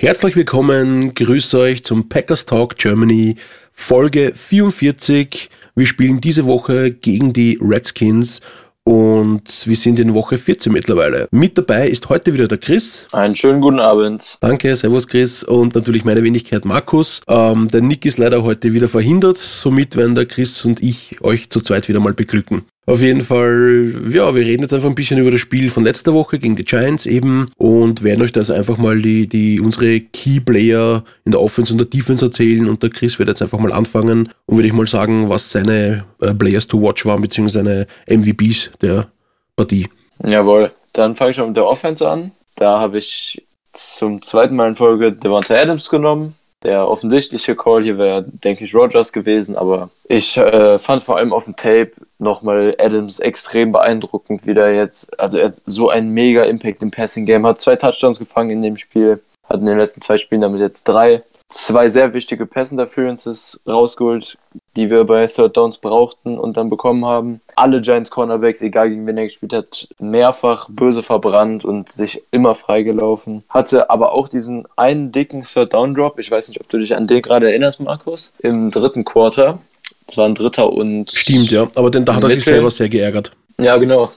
Herzlich willkommen, grüß euch zum Packers Talk Germany Folge 44. Wir spielen diese Woche gegen die Redskins und wir sind in Woche 14 mittlerweile. Mit dabei ist heute wieder der Chris. Einen schönen guten Abend. Danke, servus Chris und natürlich meine Wenigkeit Markus. Ähm, der Nick ist leider heute wieder verhindert, somit werden der Chris und ich euch zu zweit wieder mal beglücken. Auf jeden Fall, ja, wir reden jetzt einfach ein bisschen über das Spiel von letzter Woche gegen die Giants eben und werden euch das einfach mal die, die, unsere Key Player in der Offense und der Defense erzählen und der Chris wird jetzt einfach mal anfangen und würde ich mal sagen, was seine äh, Players to watch waren, beziehungsweise seine MVPs der Partie. Jawohl, dann fange ich mal mit der Offense an. Da habe ich zum zweiten Mal in Folge Devonta Adams genommen. Der offensichtliche Call hier wäre, denke ich, Rogers gewesen, aber ich äh, fand vor allem auf dem Tape nochmal Adams extrem beeindruckend, wie der jetzt, also er hat so einen mega Impact im Passing Game, hat zwei Touchdowns gefangen in dem Spiel, hat in den letzten zwei Spielen damit jetzt drei zwei sehr wichtige Pass Interferences rausgeholt, die wir bei Third Downs brauchten und dann bekommen haben. Alle Giants Cornerbacks, egal gegen wen er gespielt hat, mehrfach böse verbrannt und sich immer freigelaufen. Hatte aber auch diesen einen dicken Third Down Drop. Ich weiß nicht, ob du dich an den gerade erinnerst, Markus. Im dritten Quarter. Es war ein dritter und. Stimmt, ja. Aber denn da hat er sich selber sehr geärgert. Ja, genau.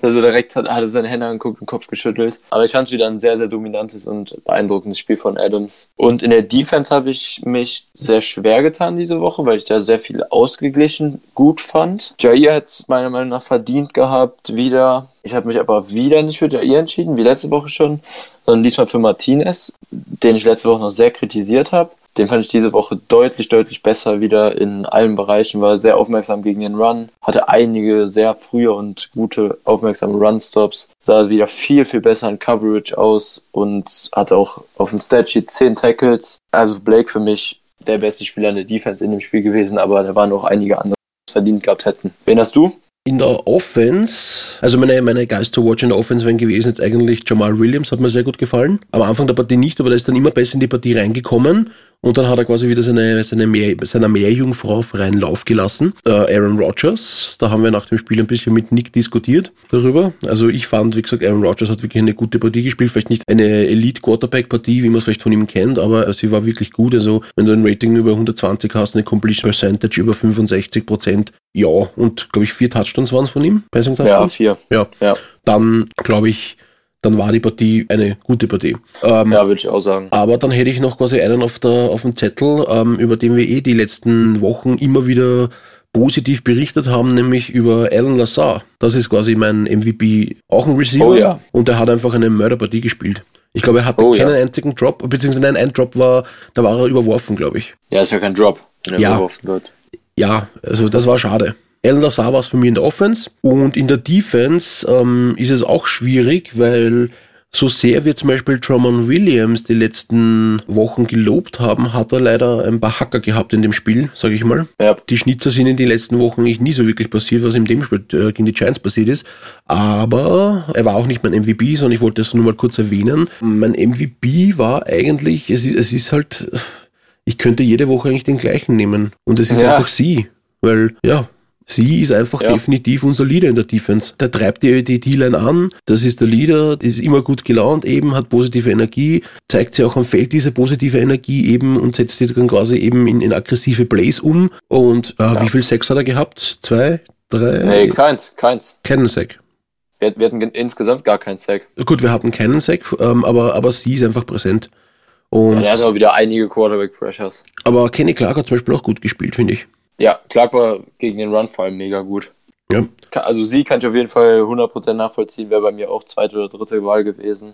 Dass er direkt hat, hat er seine Hände angeguckt und Kopf geschüttelt. Aber ich fand es wieder ein sehr, sehr dominantes und beeindruckendes Spiel von Adams. Und in der Defense habe ich mich sehr schwer getan diese Woche, weil ich da sehr viel ausgeglichen gut fand. Jair hat es meiner Meinung nach verdient gehabt, wieder. Ich habe mich aber wieder nicht für Jair entschieden, wie letzte Woche schon, sondern diesmal für Martinez, den ich letzte Woche noch sehr kritisiert habe. Den fand ich diese Woche deutlich, deutlich besser wieder in allen Bereichen, war sehr aufmerksam gegen den Run, hatte einige sehr frühe und gute aufmerksame Run-Stops, sah wieder viel, viel besser in Coverage aus und hatte auch auf dem Statsheet 10 Tackles. Also Blake für mich der beste Spieler in der Defense in dem Spiel gewesen, aber da waren auch einige andere, die es verdient gehabt hätten. Wen hast du? In der Offense, also meine, meine Guys to watch in der Offense wären gewesen jetzt eigentlich Jamal Williams, hat mir sehr gut gefallen. Am Anfang der Partie nicht, aber der ist dann immer besser in die Partie reingekommen und dann hat er quasi wieder seine, seine Meer, seiner Meerjungfrau freien Lauf gelassen. Äh, Aaron Rodgers, da haben wir nach dem Spiel ein bisschen mit Nick diskutiert darüber. Also ich fand, wie gesagt, Aaron Rodgers hat wirklich eine gute Partie gespielt. Vielleicht nicht eine Elite-Quarterback-Partie, wie man es vielleicht von ihm kennt, aber sie war wirklich gut. Also wenn du ein Rating über 120 hast, eine Completion Percentage über 65 Prozent, ja, und glaube ich vier Touchdowns waren es von ihm. Ja, vier. Ja. ja. Dann glaube ich, dann war die Partie eine gute Partie. Ähm, ja, würde ich auch sagen. Aber dann hätte ich noch quasi einen auf, der, auf dem Zettel, ähm, über den wir eh die letzten Wochen immer wieder positiv berichtet haben, nämlich über Alan Lazar. Das ist quasi mein MVP, auch ein Receiver. Oh, ja. Und er hat einfach eine Mörderpartie gespielt. Ich glaube, er hatte oh, keinen ja. einzigen Drop, beziehungsweise nein, ein Drop war, da war er überworfen, glaube ich. Ja, ist ja kein Drop, wenn er ja. überworfen wird. Ja, also das war schade. Alan Lazar war es für mich in der Offense und in der Defense ähm, ist es auch schwierig, weil so sehr wir zum Beispiel Drummond Williams die letzten Wochen gelobt haben, hat er leider ein paar Hacker gehabt in dem Spiel, sage ich mal. Ja. Die Schnitzer sind in den letzten Wochen nicht nie so wirklich passiert, was in dem Spiel äh, gegen die Giants passiert ist. Aber er war auch nicht mein MVP, sondern ich wollte das nur mal kurz erwähnen. Mein MVP war eigentlich, es ist, es ist halt, ich könnte jede Woche eigentlich den gleichen nehmen. Und es ist ja. einfach sie. Weil, ja, Sie ist einfach ja. definitiv unser Leader in der Defense. Der treibt die, die D-Line an. Das ist der Leader, ist immer gut gelaunt eben, hat positive Energie, zeigt sie auch am Feld diese positive Energie eben und setzt sie dann quasi eben in, in aggressive Plays um. Und äh, ja. wie viel Sex hat er gehabt? Zwei? Drei? Nee, keins, keins. Keinen Sack. Wir, wir, hatten insgesamt gar keinen Sack. Gut, wir hatten keinen Sack, ähm, aber, aber sie ist einfach präsent. Und ja, er hat auch wieder einige Quarterback-Pressures. Aber Kenny Clark hat zum Beispiel auch gut gespielt, finde ich. Ja, Clark war gegen den Run vor allem mega gut. Ja. Also sie kann ich auf jeden Fall 100% nachvollziehen, wäre bei mir auch zweite oder dritte Wahl gewesen.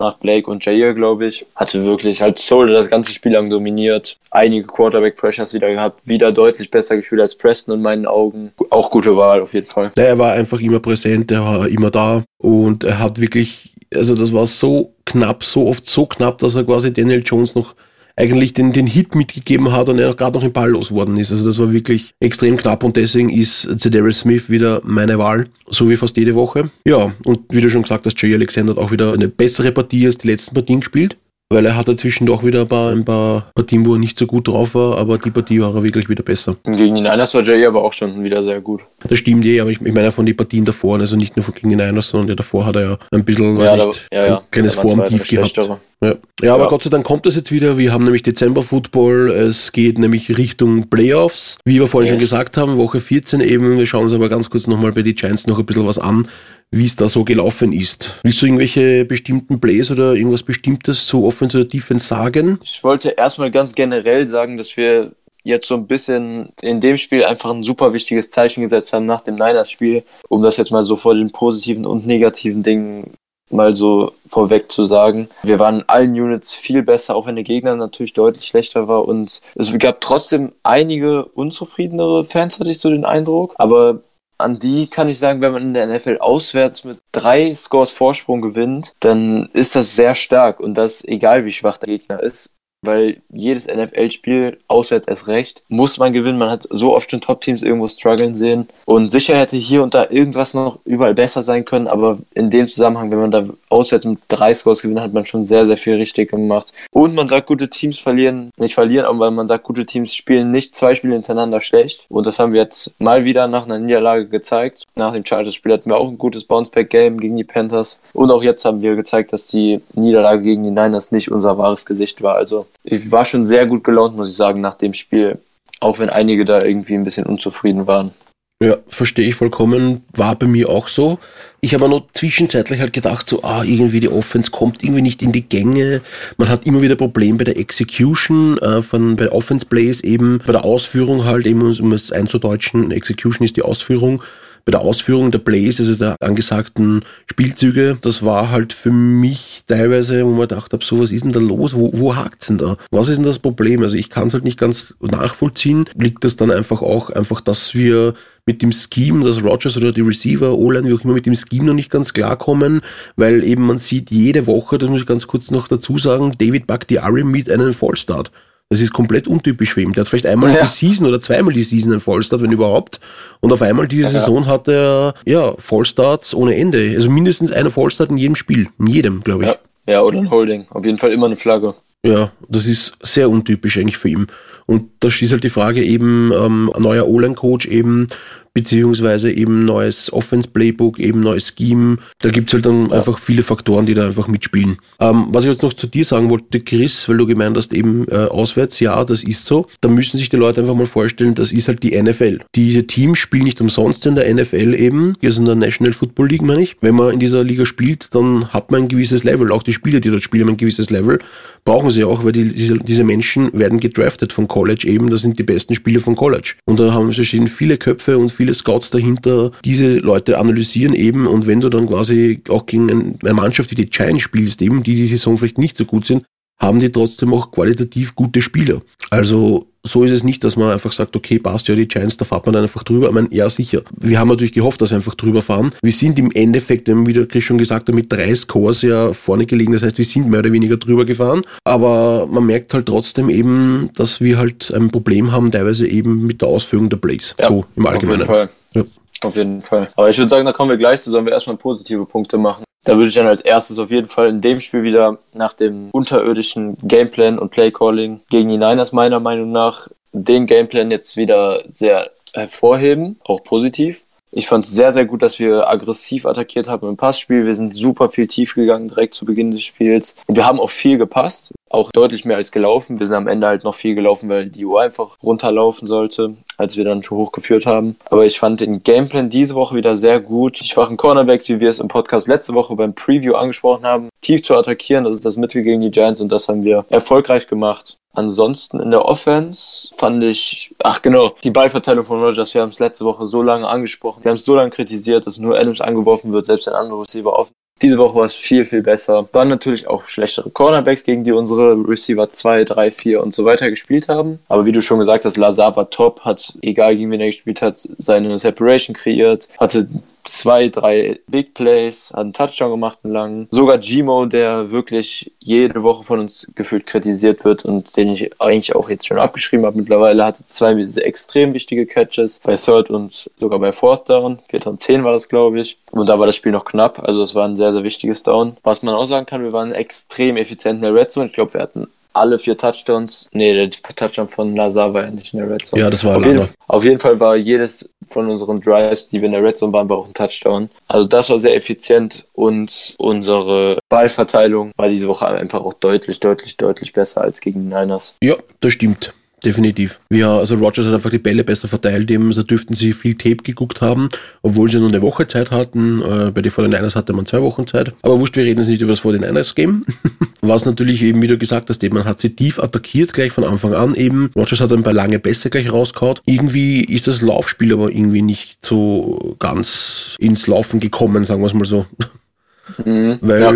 Nach Blake und Jair, glaube ich. Hatte wirklich halt Soul das ganze Spiel lang dominiert. Einige Quarterback-Pressures wieder gehabt. Wieder deutlich besser gespielt als Preston in meinen Augen. Auch gute Wahl auf jeden Fall. Ja, er war einfach immer präsent, er war immer da. Und er hat wirklich, also das war so knapp, so oft so knapp, dass er quasi Daniel Jones noch eigentlich den, den Hit mitgegeben hat und er gerade noch im Ball losgeworden ist. Also das war wirklich extrem knapp und deswegen ist Zedarius Smith wieder meine Wahl, so wie fast jede Woche. Ja, und wie du schon gesagt hast, Jay Alexander hat auch wieder eine bessere Partie als die letzten Partien gespielt. Weil er hat dazwischen doch wieder ein paar, ein paar Partien, wo er nicht so gut drauf war, aber die Partie war er wirklich wieder besser. Gegen die Niners war Jay aber auch schon wieder sehr gut. Das stimmt eh, aber ich, ich meine von den Partien davor, also nicht nur von gegen den sondern davor hat er ja ein bisschen, Ja, nicht, ja, ja. ein kleines Formtief gehabt. Ja. ja, aber Ja. Gott sei Dank kommt das jetzt wieder. Wir haben nämlich Dezember-Football. Es geht nämlich Richtung Playoffs. Wie wir vorhin schon Yes. gesagt haben, Woche 14 eben. Wir schauen uns aber ganz kurz nochmal bei den Giants noch ein bisschen was an, wie es da so gelaufen ist. Willst du irgendwelche bestimmten Plays oder irgendwas Bestimmtes zu Offense oder Defense sagen? Ich wollte erstmal ganz generell sagen, dass wir jetzt so ein bisschen in dem Spiel einfach ein super wichtiges Zeichen gesetzt haben nach dem Niners-Spiel, um das jetzt mal so vor den positiven und negativen Dingen mal so vorweg zu sagen. Wir waren allen Units viel besser, auch wenn der Gegner natürlich deutlich schlechter war und es gab trotzdem einige unzufriedenere Fans, hatte ich so den Eindruck, aber an die kann ich sagen, wenn man in der NFL auswärts mit drei Scores Vorsprung gewinnt, dann ist das sehr stark und das egal wie schwach der Gegner ist. Weil jedes NFL-Spiel, auswärts erst recht, muss man gewinnen. Man hat so oft schon Top-Teams irgendwo strugglen sehen. Und sicher hätte hier und da irgendwas noch überall besser sein können. Aber in dem Zusammenhang, wenn man da auswärts mit drei Scores gewinnt, hat man schon sehr, sehr viel richtig gemacht. Und man sagt, gute Teams verlieren, nicht verlieren, aber man sagt, gute Teams spielen nicht zwei Spiele hintereinander schlecht. Und das haben wir jetzt mal wieder nach einer Niederlage gezeigt. Nach dem Chargers-Spiel hatten wir auch ein gutes Bounceback-Game gegen die Panthers. Und auch jetzt haben wir gezeigt, dass die Niederlage gegen die Niners nicht unser wahres Gesicht war. Also ich war schon sehr gut gelaunt, muss ich sagen, nach dem Spiel. Auch wenn einige da irgendwie ein bisschen unzufrieden waren. Ja, verstehe ich vollkommen. War bei mir auch so. Ich habe nur zwischenzeitlich halt gedacht, so, ah, irgendwie die Offense kommt irgendwie nicht in die Gänge. Man hat immer wieder Probleme bei der Execution äh, von bei Offense Plays eben, bei der Ausführung halt eben, um es einzudeutschen, Execution ist die Ausführung. Bei der Ausführung der Plays, also der angesagten Spielzüge, das war halt für mich teilweise, wo man gedacht habe, so was ist denn da los? Wo, wo hakt's denn da? Was ist denn das Problem? Also ich kann es halt nicht ganz nachvollziehen. Liegt das dann einfach auch einfach, dass wir mit dem Scheme, dass Rogers oder die Receiver, O-Line, wie auch immer, mit dem Scheme noch nicht ganz klarkommen, weil eben man sieht jede Woche, das muss ich ganz kurz noch dazu sagen, David Bakhtiari mit einem Fallstart. Das ist komplett untypisch für ihn. Der hat vielleicht einmal Ja. die Season oder zweimal die Season einen Fallstart, wenn überhaupt. Und auf einmal diese Ja. Saison hat er, ja, Fallstarts ohne Ende. Also mindestens eine Fallstart in jedem Spiel. In jedem, glaube ich. Ja. ja, oder ein Holding. Auf jeden Fall immer eine Flagge. Ja, das ist sehr untypisch eigentlich für ihn. Und da ist halt die Frage eben, ähm, ein neuer O-Line-Coach eben, beziehungsweise eben neues Offense-Playbook, eben neues Scheme. Da gibt's halt dann einfach viele Faktoren, die da einfach mitspielen. Ähm, was ich jetzt noch zu dir sagen wollte, Chris, weil du gemeint hast, eben äh, auswärts, ja, das ist so. Da müssen sich die Leute einfach mal vorstellen, das ist halt die NFL. Diese Teams spielen nicht umsonst in der NFL eben, hier ist in der National Football League, meine ich. Wenn man in dieser Liga spielt, dann hat man ein gewisses Level. Auch die Spieler, die dort spielen, haben ein gewisses Level. Brauchen sie auch, weil die, diese, diese Menschen werden gedraftet von College eben. Das sind die besten Spieler von College. Und da haben stehen viele Köpfe und viele Scouts dahinter, diese Leute analysieren eben. Und wenn du dann quasi auch gegen ein- eine Mannschaft wie die Giants spielst, eben, die die Saison vielleicht nicht so gut sind, haben die trotzdem auch qualitativ gute Spieler. Also so ist es nicht, dass man einfach sagt, okay, passt ja die Giants, da fährt man dann einfach drüber. Ich meine, ja, sicher. Wir haben natürlich gehofft, dass wir einfach drüber fahren. Wir sind im Endeffekt, wie der Chris schon gesagt hat, mit drei Scores ja vorne gelegen. Das heißt, wir sind mehr oder weniger drüber gefahren. Aber man merkt halt trotzdem eben, dass wir halt ein Problem haben, teilweise eben mit der Ausführung der Plays. so im Allgemeinen. Auf jeden Fall. Ja. Auf jeden Fall. Aber ich würde sagen, da kommen wir gleich zu, sollen wir erstmal positive Punkte machen. Da würde ich dann als erstes auf jeden Fall in dem Spiel wieder nach dem unterirdischen Gameplan und Playcalling gegen die Niners meiner Meinung nach den Gameplan jetzt wieder sehr hervorheben, auch positiv. Ich fand es sehr, sehr gut, dass wir aggressiv attackiert haben im Passspiel. Wir sind super viel tief gegangen direkt zu Beginn des Spiels. Wir haben auch viel gepasst, auch deutlich mehr als gelaufen. Wir sind am Ende halt noch viel gelaufen, weil die Uhr einfach runterlaufen sollte, als wir dann schon hochgeführt haben. Aber ich fand den Gameplan diese Woche wieder sehr gut. Die schwachen Cornerbacks, wie wir es im Podcast letzte Woche beim Preview angesprochen haben, tief zu attackieren. Das ist das Mittel gegen die Giants und das haben wir erfolgreich gemacht. Ansonsten in der Offense fand ich, ach genau, die Ballverteilung von Rogers, wir haben es letzte Woche so lange angesprochen, wir haben es so lange kritisiert, dass nur Adams angeworfen wird, selbst ein anderer Receiver offen. Diese Woche war es viel, viel besser. Waren natürlich auch schlechtere Cornerbacks, gegen die unsere Receiver 2, 3, 4 und so weiter gespielt haben. Aber wie du schon gesagt hast, Lazar war top, hat, egal gegen wen er gespielt hat, seine Separation kreiert, hatte zwei, drei Big Plays, hat einen Touchdown gemacht, einen langen. Sogar Gmo, der wirklich jede Woche von uns gefühlt kritisiert wird und den ich eigentlich auch jetzt schon abgeschrieben habe mittlerweile, hatte zwei extrem wichtige Catches bei Third und sogar bei Fourth Down. Vierter und Zehn war das, glaube ich. Und da war das Spiel noch knapp, also es war ein sehr, sehr wichtiges Down. Was man auch sagen kann, wir waren extrem effizient in der Red Zone. Ich glaube, wir hatten alle vier Touchdowns. Nee, der Touchdown von Lazar war ja nicht in der Red Zone. Ja, das war auf jeden, auf jeden Fall war jedes von unseren Drives, die wir in der Red Zone waren, war auch ein Touchdown. Also das war sehr effizient und unsere Ballverteilung war diese Woche einfach auch deutlich, deutlich, deutlich besser als gegen die Niners. Ja, das stimmt. Definitiv. Ja, also Rogers hat einfach die Bälle besser verteilt, eben, also dürften sie viel Tape geguckt haben, obwohl sie nur eine Woche Zeit hatten. Äh, bei den 49ers hatte man zwei Wochen Zeit. Aber wurscht, wir reden jetzt nicht über das 49ers Game. Was natürlich eben, wie du gesagt hast, eben, man hat sie tief attackiert, gleich von Anfang an eben. Rogers hat ein paar lange Pässe gleich rausgehauen. Irgendwie ist das Laufspiel aber irgendwie nicht so ganz ins Laufen gekommen, sagen wir es mal so. Mhm, Weil ja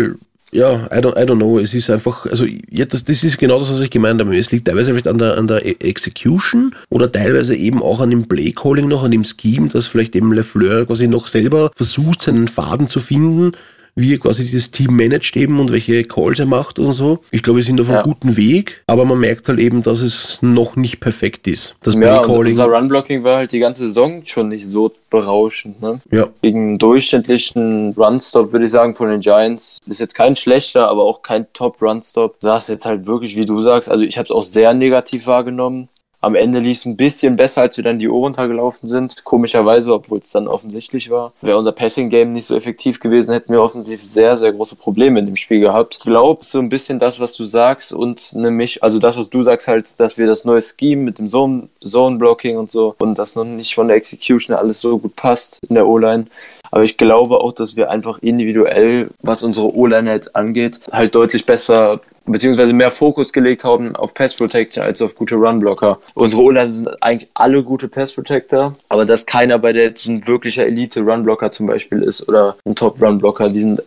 ja, I don't, I don't know. Es ist einfach, also ja, das, das ist genau das, was ich gemeint habe. Es liegt teilweise vielleicht an der, an der e-, Execution oder teilweise eben auch an dem Playcalling noch, an dem Scheme, dass vielleicht eben LeFleur quasi noch selber versucht, seinen Faden zu finden wie er quasi dieses Team managt eben und welche Calls er macht und so. Ich glaube, wir sind auf einem ja. guten Weg, aber man merkt halt eben, dass es noch nicht perfekt ist. Das ja, Playcalling. Unser Runblocking war halt die ganze Saison schon nicht so berauschend. Ne? Ja. Gegen einen durchschnittlichen Runstop würde ich sagen von den Giants ist jetzt kein schlechter, aber auch kein Top-Runstop. Saß jetzt halt wirklich, wie du sagst, also ich habe es auch sehr negativ wahrgenommen. Am Ende lief es ein bisschen besser, als wir dann die Uhr runtergelaufen sind. Komischerweise, obwohl es dann offensichtlich war. Wäre unser Passing-Game nicht so effektiv gewesen, hätten wir offensiv sehr, sehr große Probleme in dem Spiel gehabt. Ich glaube, so ein bisschen das, was du sagst und Misch, also das, was du sagst halt, dass wir das neue Scheme mit dem Zone-Blocking und so und das noch nicht von der Execution alles so gut passt in der O-Line. Aber ich glaube auch, dass wir einfach individuell, was unsere O-Line jetzt angeht, halt deutlich besser beziehungsweise mehr Fokus gelegt haben auf Pass Protection als auf gute Run-Blocker. Unsere O-Line sind eigentlich alle gute Pass Protector, aber dass keiner bei der jetzt ein wirklicher Elite-Run-Blocker zum Beispiel ist oder ein Top-Run-Blocker, die sind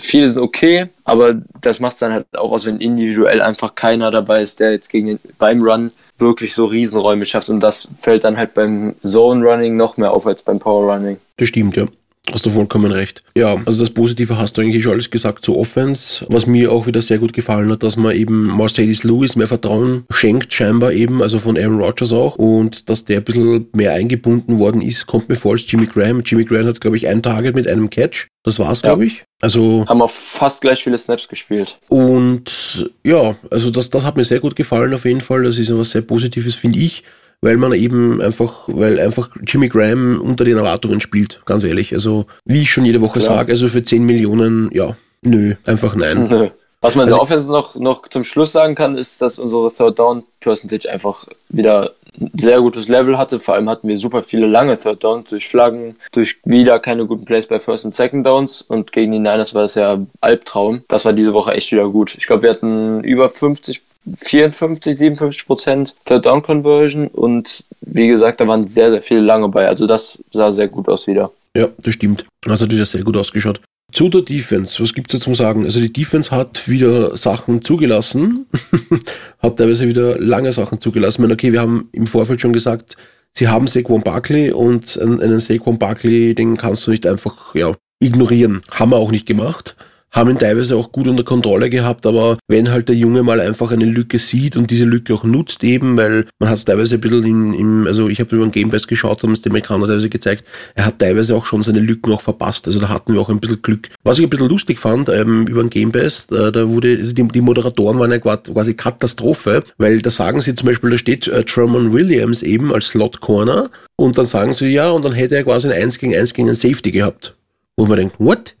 viele sind okay, aber das macht es dann halt auch aus, wenn individuell einfach keiner dabei ist, der jetzt gegen den, beim Run wirklich so Riesenräume schafft und das fällt dann halt beim Zone Running noch mehr auf als beim Power Running. Das stimmt, ja. Hast du vollkommen recht. Ja, also das Positive hast du eigentlich schon alles gesagt zu Offense. Was mir auch wieder sehr gut gefallen hat, dass man eben Mercedes Lewis mehr Vertrauen schenkt, scheinbar eben, also von Aaron Rodgers auch. Und dass der ein bisschen mehr eingebunden worden ist, kommt mir vor als Jimmy Graham. Jimmy Graham hat, glaube ich, ein Target mit einem Catch. Das war's, ja. glaube ich. Also haben auch fast gleich viele Snaps gespielt. Und ja, also das, das hat mir sehr gut gefallen auf jeden Fall. Das ist etwas sehr Positives, finde ich weil man eben einfach, weil einfach Jimmy Graham unter den Erwartungen spielt, ganz ehrlich. Also, wie ich schon jede Woche ja. sage, also für 10 Millionen, ja, nö, einfach nein. Was man also, in der Offense noch, noch zum Schluss sagen kann, ist, dass unsere Third Down Percentage einfach wieder ein sehr gutes Level hatte. Vor allem hatten wir super viele lange Third Downs durch Flaggen, durch wieder keine guten Plays bei First und Second Downs. Und gegen die Niners war das ja Albtraum. Das war diese Woche echt wieder gut. Ich glaube, wir hatten über 50 54, 57 Prozent Third Down Conversion und wie gesagt, da waren sehr, sehr viele lange bei. Also das sah sehr gut aus wieder. Ja, das stimmt. Das hat wieder sehr gut ausgeschaut. Zu der Defense, was gibt es zum Sagen? Also die Defense hat wieder Sachen zugelassen, hat teilweise wieder lange Sachen zugelassen. Ich meine, okay, wir haben im Vorfeld schon gesagt, sie haben Saquon Barkley und einen Saquon Barkley, den kannst du nicht einfach ja, ignorieren. Haben wir auch nicht gemacht haben ihn teilweise auch gut unter Kontrolle gehabt, aber wenn halt der Junge mal einfach eine Lücke sieht und diese Lücke auch nutzt eben, weil man hat es teilweise ein bisschen in, im, also ich habe über den Game Pass geschaut, haben es die Amerikaner teilweise gezeigt, er hat teilweise auch schon seine Lücken auch verpasst, also da hatten wir auch ein bisschen Glück. Was ich ein bisschen lustig fand, ähm, über den Game Pass, äh, da wurde, also die, die Moderatoren waren ja quasi Katastrophe, weil da sagen sie zum Beispiel, da steht äh, Truman Williams eben als Slot Corner und dann sagen sie ja, und dann hätte er quasi ein 1 gegen 1 gegen einen Safety gehabt. Wo man denkt, what?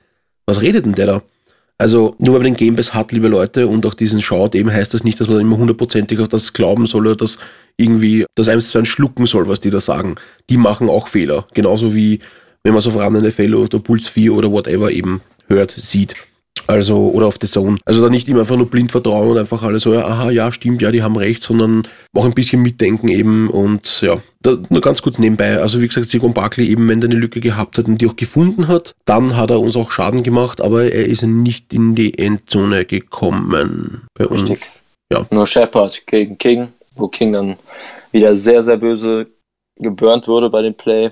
Was redet denn der da? Also nur weil man den Game Pass hat, liebe Leute, und auch diesen schaut, eben heißt das nicht, dass man immer hundertprozentig auf das glauben soll oder das irgendwie das eins zu eins schlucken soll, was die da sagen. Die machen auch Fehler. Genauso wie wenn man so vorhandene Fälle oder Puls 4 oder whatever eben hört, sieht. Also, oder auf The Zone. Also da nicht immer einfach nur blind vertrauen und einfach alles so, ja, aha, ja, stimmt, ja, die haben recht, sondern auch ein bisschen mitdenken eben und ja, da, nur ganz kurz nebenbei. Also wie gesagt, Sigon Barkley eben, wenn er eine Lücke gehabt hat und die auch gefunden hat, dann hat er uns auch Schaden gemacht, aber er ist nicht in die Endzone gekommen. Bei uns. Richtig. Ja. Nur Shepard gegen King, wo King dann wieder sehr, sehr böse geburnt wurde bei dem Play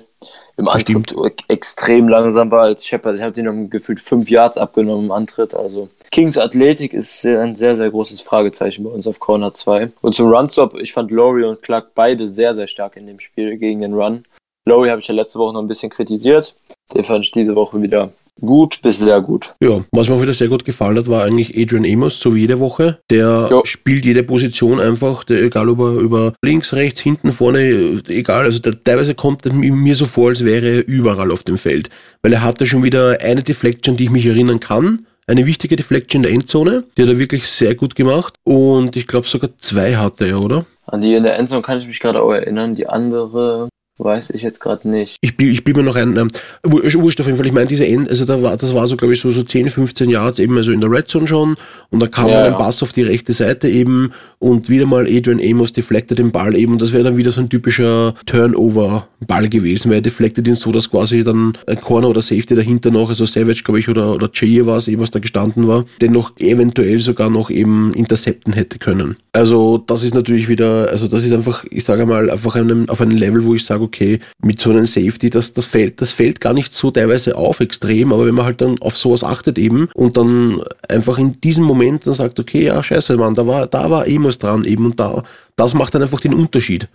im Antritt Stimmt. extrem langsam war als Shepard. Ich habe den um gefühlt fünf Yards abgenommen im Antritt. Also Kings Athletik ist ein sehr, sehr großes Fragezeichen bei uns auf Corner 2. Und zum Runstop, ich fand Laurie und Clark beide sehr, sehr stark in dem Spiel gegen den Run. Laurie habe ich ja letzte Woche noch ein bisschen kritisiert. Den fand ich diese Woche wieder gut bis sehr gut. Ja, was mir auch wieder sehr gut gefallen hat, war eigentlich Adrian Amos, so wie jede Woche. Der jo. spielt jede Position einfach, der, egal ob er über links, rechts, hinten, vorne, egal. Also der, teilweise kommt mir so vor, als wäre er überall auf dem Feld. Weil er hatte schon wieder eine Deflection, die ich mich erinnern kann eine wichtige Deflection in der Endzone. Die hat er wirklich sehr gut gemacht. Und ich glaube sogar zwei hatte er, oder? An die in der Endzone kann ich mich gerade auch erinnern. Die andere Weiß ich jetzt gerade nicht. Ich, ich bin mir noch ein, ähm, wurscht auf jeden Fall, ich meine, diese End, also da war, das war so, glaube ich, so, so 10, 15 Yards eben, also in der Red Zone schon, und da kam ja, dann ein ja. Pass auf die rechte Seite eben, und wieder mal Adrian Amos deflected den Ball eben, und das wäre dann wieder so ein typischer Turnover-Ball gewesen, weil er deflected ihn so, dass quasi dann ein Corner oder Safety dahinter noch, also Savage, glaube ich, oder, oder Jay war es eben, was da gestanden war, den noch eventuell sogar noch eben intercepten hätte können. Also, das ist natürlich wieder, also das ist einfach, ich sage mal, einfach einem, auf einem Level, wo ich sage, okay, mit so einem Safety, das, das fällt, das fällt gar nicht so teilweise auf extrem, aber wenn man halt dann auf sowas achtet eben und dann einfach in diesem Moment dann sagt, okay, ja, scheiße, Mann, da war, da war Emos dran eben und da, das macht dann einfach den Unterschied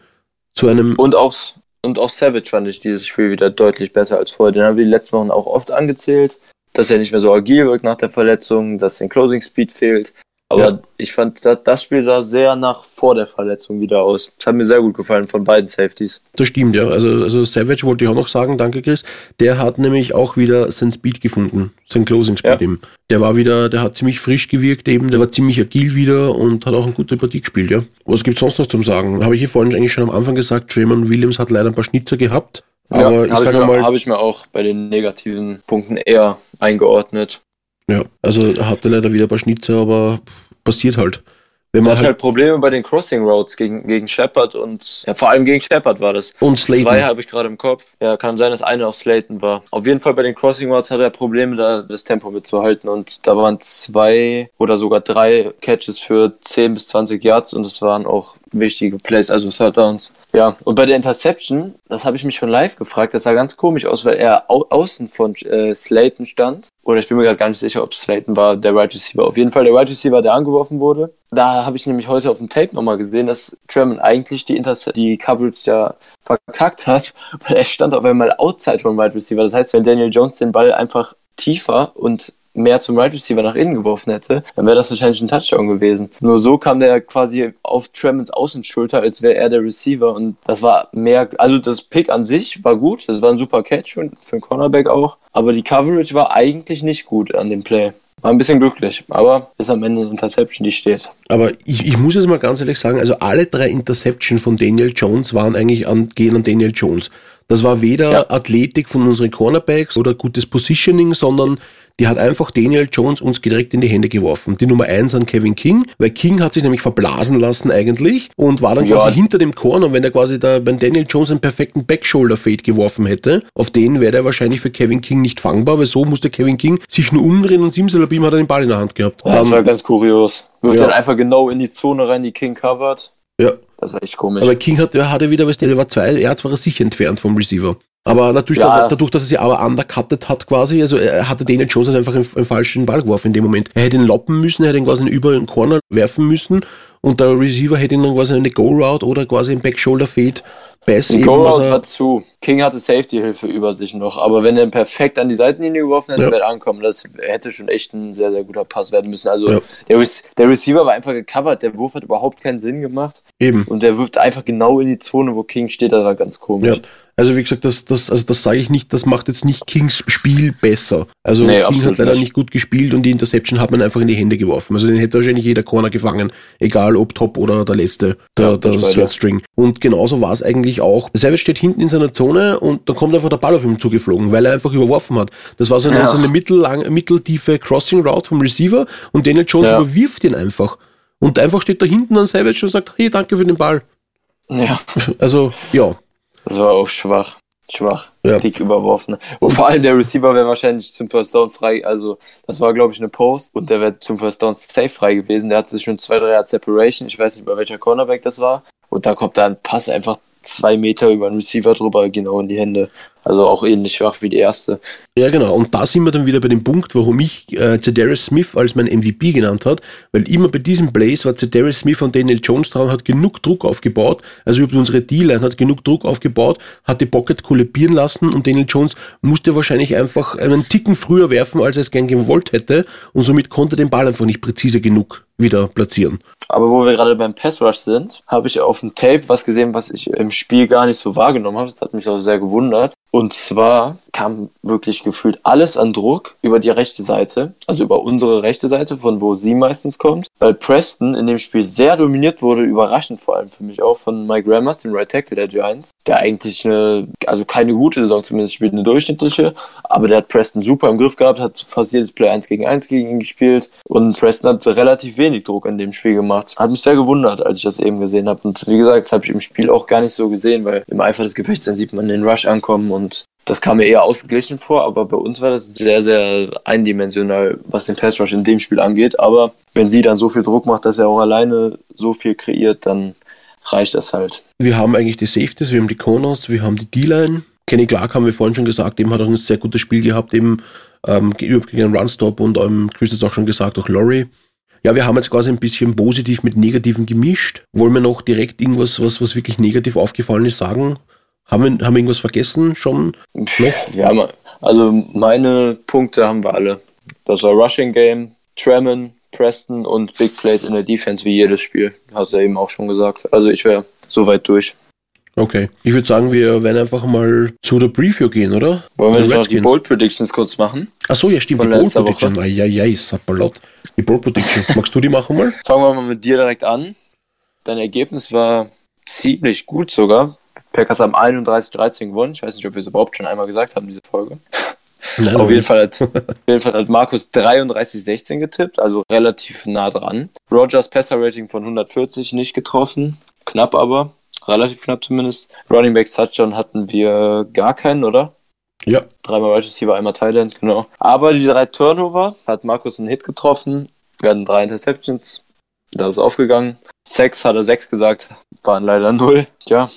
zu einem. Und auch, und auch Savage fand ich dieses Spiel wieder deutlich besser als vorher. Den haben wir die letzten Wochen auch oft angezählt, dass er nicht mehr so agil wirkt nach der Verletzung, dass sein Closing Speed fehlt. Aber ja. ich fand, das Spiel sah sehr nach vor der Verletzung wieder aus. Das hat mir sehr gut gefallen von beiden Safeties. Das stimmt, ja. Also, also Savage wollte ich auch noch sagen, danke Chris. Der hat nämlich auch wieder sein Speed gefunden, sein Closing Speed ja. eben. Der war wieder, der hat ziemlich frisch gewirkt eben, der war ziemlich agil wieder und hat auch eine gute Partie gespielt, ja. Was gibt's sonst noch zum Sagen? Habe ich hier vorhin eigentlich schon am Anfang gesagt, Draymond Williams hat leider ein paar Schnitzer gehabt. Aber ja, ich sage mal. Habe ich mir auch bei den negativen Punkten eher eingeordnet. Ja, also er hatte leider wieder ein paar Schnitzer, aber passiert halt. Wenn man hat halt, halt Probleme bei den Crossing Roads gegen, gegen Shepard und ja, vor allem gegen Shepard war das. Und Slayton. Zwei habe ich gerade im Kopf. Ja, kann sein, dass eine auch Slayton war. Auf jeden Fall bei den Crossing Roads hat er Probleme, da das Tempo mitzuhalten. Und da waren zwei oder sogar drei Catches für 10 bis 20 Yards und es waren auch wichtige Plays, also Third Downs. Ja, und bei der Interception, das habe ich mich schon live gefragt, das sah ganz komisch aus, weil er au außen von äh, Slayton stand. Oder ich bin mir gerade gar nicht sicher, ob Slayton war, der Right Receiver. Auf jeden Fall der Right Receiver, der angeworfen wurde. Da habe ich nämlich heute auf dem Tape nochmal gesehen, dass Tremon eigentlich die, Interce die Coverage ja verkackt hat, weil er stand auf einmal outside vom Right Receiver. Das heißt, wenn Daniel Jones den Ball einfach tiefer und mehr zum Right Receiver nach innen geworfen hätte, dann wäre das wahrscheinlich ein Touchdown gewesen. Nur so kam der quasi auf Tremons Außenschulter, als wäre er der Receiver und das war mehr, also das Pick an sich war gut, das war ein super Catch für, für einen Cornerback auch, aber die Coverage war eigentlich nicht gut an dem Play. War ein bisschen glücklich, aber ist am Ende eine Interception, die steht. Aber ich, ich muss jetzt mal ganz ehrlich sagen, also alle drei Interception von Daniel Jones waren eigentlich an, gehen an Daniel Jones. Das war weder ja. Athletik von unseren Cornerbacks oder gutes Positioning, sondern die hat einfach Daniel Jones uns direkt in die Hände geworfen. Die Nummer eins an Kevin King, weil King hat sich nämlich verblasen lassen eigentlich und war dann ja. quasi hinter dem Korn und wenn er quasi da, wenn Daniel Jones einen perfekten Backshoulder-Fade geworfen hätte, auf den wäre er wahrscheinlich für Kevin King nicht fangbar, weil so musste Kevin King sich nur umdrehen und Simsalabim hat er den Ball in der Hand gehabt. Ja, das war ganz kurios. Wirft ja. dann einfach genau in die Zone rein, die King covert. Ja. Das war echt komisch. Aber King hat, hatte wieder, was der war zwei, er war sich entfernt vom Receiver. Aber natürlich ja. dadurch, dass er sie aber undercuttet hat quasi, also er hatte Daniel Jones einfach einen, einen, falschen Ball geworfen in dem Moment. Er hätte ihn loppen müssen, er hätte ihn quasi über den Corner werfen müssen und der Receiver hätte ihn dann quasi eine Go-Route oder quasi ein Back-Shoulder-Fade Bass eben. Go-Route hat zu. King hatte Safety-Hilfe über sich noch, aber wenn er perfekt an die Seitenlinie geworfen hätte, ja. wäre er ankommen. Das hätte schon echt ein sehr, sehr guter Pass werden müssen. Also ja. der, der, Receiver war einfach gecovert, der Wurf hat überhaupt keinen Sinn gemacht. Eben. Und der wirft einfach genau in die Zone, wo King steht, das war ganz komisch. Ja. Also wie gesagt, das, das, also das sage ich nicht, das macht jetzt nicht Kings Spiel besser. Also nee, King hat leider nicht. nicht. gut gespielt und die Interception hat man einfach in die Hände geworfen. Also den hätte wahrscheinlich jeder Corner gefangen, egal ob Top oder der letzte, der, ja, der Third String. Und genauso war es eigentlich auch. Savage steht hinten in seiner Zone und dann kommt einfach der Ball auf ihm zugeflogen, weil er einfach überworfen hat. Das war so eine, ja. so eine mittellang, mitteltiefe Crossing Route vom Receiver und Daniel Jones ja. überwirft ihn einfach. Und einfach steht da hinten an Savage und sagt, hey, danke für den Ball. Ja. Also, ja. Das war auch schwach. Schwach. Ja. Dick überworfen. Und vor allem der Receiver wäre wahrscheinlich zum First Down frei. Also, das war, glaube ich, eine Post. Und der wäre zum First Down safe frei gewesen. Der hatte schon zwei, drei Jahre Separation. Ich weiß nicht, bei welcher Cornerback das war. Und da kommt da ein Pass einfach zwei Meter über den Receiver drüber, genau in die Hände. Also auch ähnlich schwach wie die erste. Ja, genau. Und da sind wir dann wieder bei dem Punkt, warum ich äh, Zedarius Smith als mein MVP genannt hat, weil immer bei diesem Blaze war Zedarius Smith und Daniel Jones dran, hat genug Druck aufgebaut, also über unsere D-Line hat genug Druck aufgebaut, hat die Pocket kollabieren lassen und Daniel Jones musste wahrscheinlich einfach einen Ticken früher werfen, als er es gern gewollt hätte und somit konnte den Ball einfach nicht präzise genug wieder platzieren. Aber wo wir gerade beim Pass Rush sind, habe ich auf dem Tape was gesehen, was ich im Spiel gar nicht so wahrgenommen habe. Das hat mich auch sehr gewundert. Und zwar kam wirklich gefühlt alles an Druck über die rechte Seite, also über unsere rechte Seite, von wo sie meistens kommt, weil Preston in dem Spiel sehr dominiert wurde, überraschend vor allem für mich auch von Mike Rammers, dem Right Tackle der Giants, der eigentlich eine, also keine gute Saison zumindest spielt, eine durchschnittliche, aber der hat Preston super im Griff gehabt, hat fast jedes Play 1 gegen 1 gegen ihn gespielt. Und Preston hat relativ wenig Druck in dem Spiel gemacht. Hat mich sehr gewundert, als ich das eben gesehen habe und wie gesagt, das habe ich im Spiel auch gar nicht so gesehen, weil im Eifer des Gefechts dann sieht man den Rush ankommen und das kam mir eher ausgeglichen vor, aber bei uns war das sehr, sehr eindimensional, was den Pass Rush in dem Spiel angeht. Aber wenn sie dann so viel Druck macht, dass er auch alleine so viel kreiert, dann reicht das halt. Wir haben eigentlich die Safeties, wir haben die Corners, wir haben die D-Line. Kenny Clark haben wir vorhin schon gesagt, eben hat auch ein sehr gutes Spiel gehabt, eben ähm, gegen einen Runstop und ähm, Chris hat auch schon gesagt, auch Laurie. Ja, wir haben jetzt quasi ein bisschen positiv mit negativen gemischt. Wollen wir noch direkt irgendwas, was, was wirklich negativ aufgefallen ist, sagen? Haben wir, haben wir irgendwas vergessen schon? Noch? Ja, also meine Punkte haben wir alle. Das war Rushing Game, Tremon, Preston und Big Plays in der Defense wie jedes Spiel. Hast du ja eben auch schon gesagt. Also ich wäre soweit durch. Okay. Ich würde sagen, wir werden einfach mal zu der Preview gehen, oder? Wollen wir noch die Bold Predictions kurz machen? Ach so, ja, stimmt. Von die Bold Prediction. Eieiei, Sapperlot. Die Bold Prediction. Magst du die machen mal? Fangen wir mal mit dir direkt an. Dein Ergebnis war ziemlich gut sogar. Packers haben 31-13 gewonnen. Ich weiß nicht, ob wir es überhaupt schon einmal gesagt haben, diese Folge. Nein, auf, jeden Fall hat, auf jeden Fall hat Markus 33-16 getippt, also relativ nah dran. Rogers Passer-Rating von 140 nicht getroffen, knapp aber, relativ knapp zumindest. Running Backs Touchdown hatten wir gar keinen, oder? Ja. Dreimal Right Receiver, einmal Thailand, genau. Aber die drei Turnover hat Markus einen Hit getroffen. Wir hatten drei Interceptions. Das ist aufgegangen. Sex hat er sechs gesagt, waren leider null. Tja,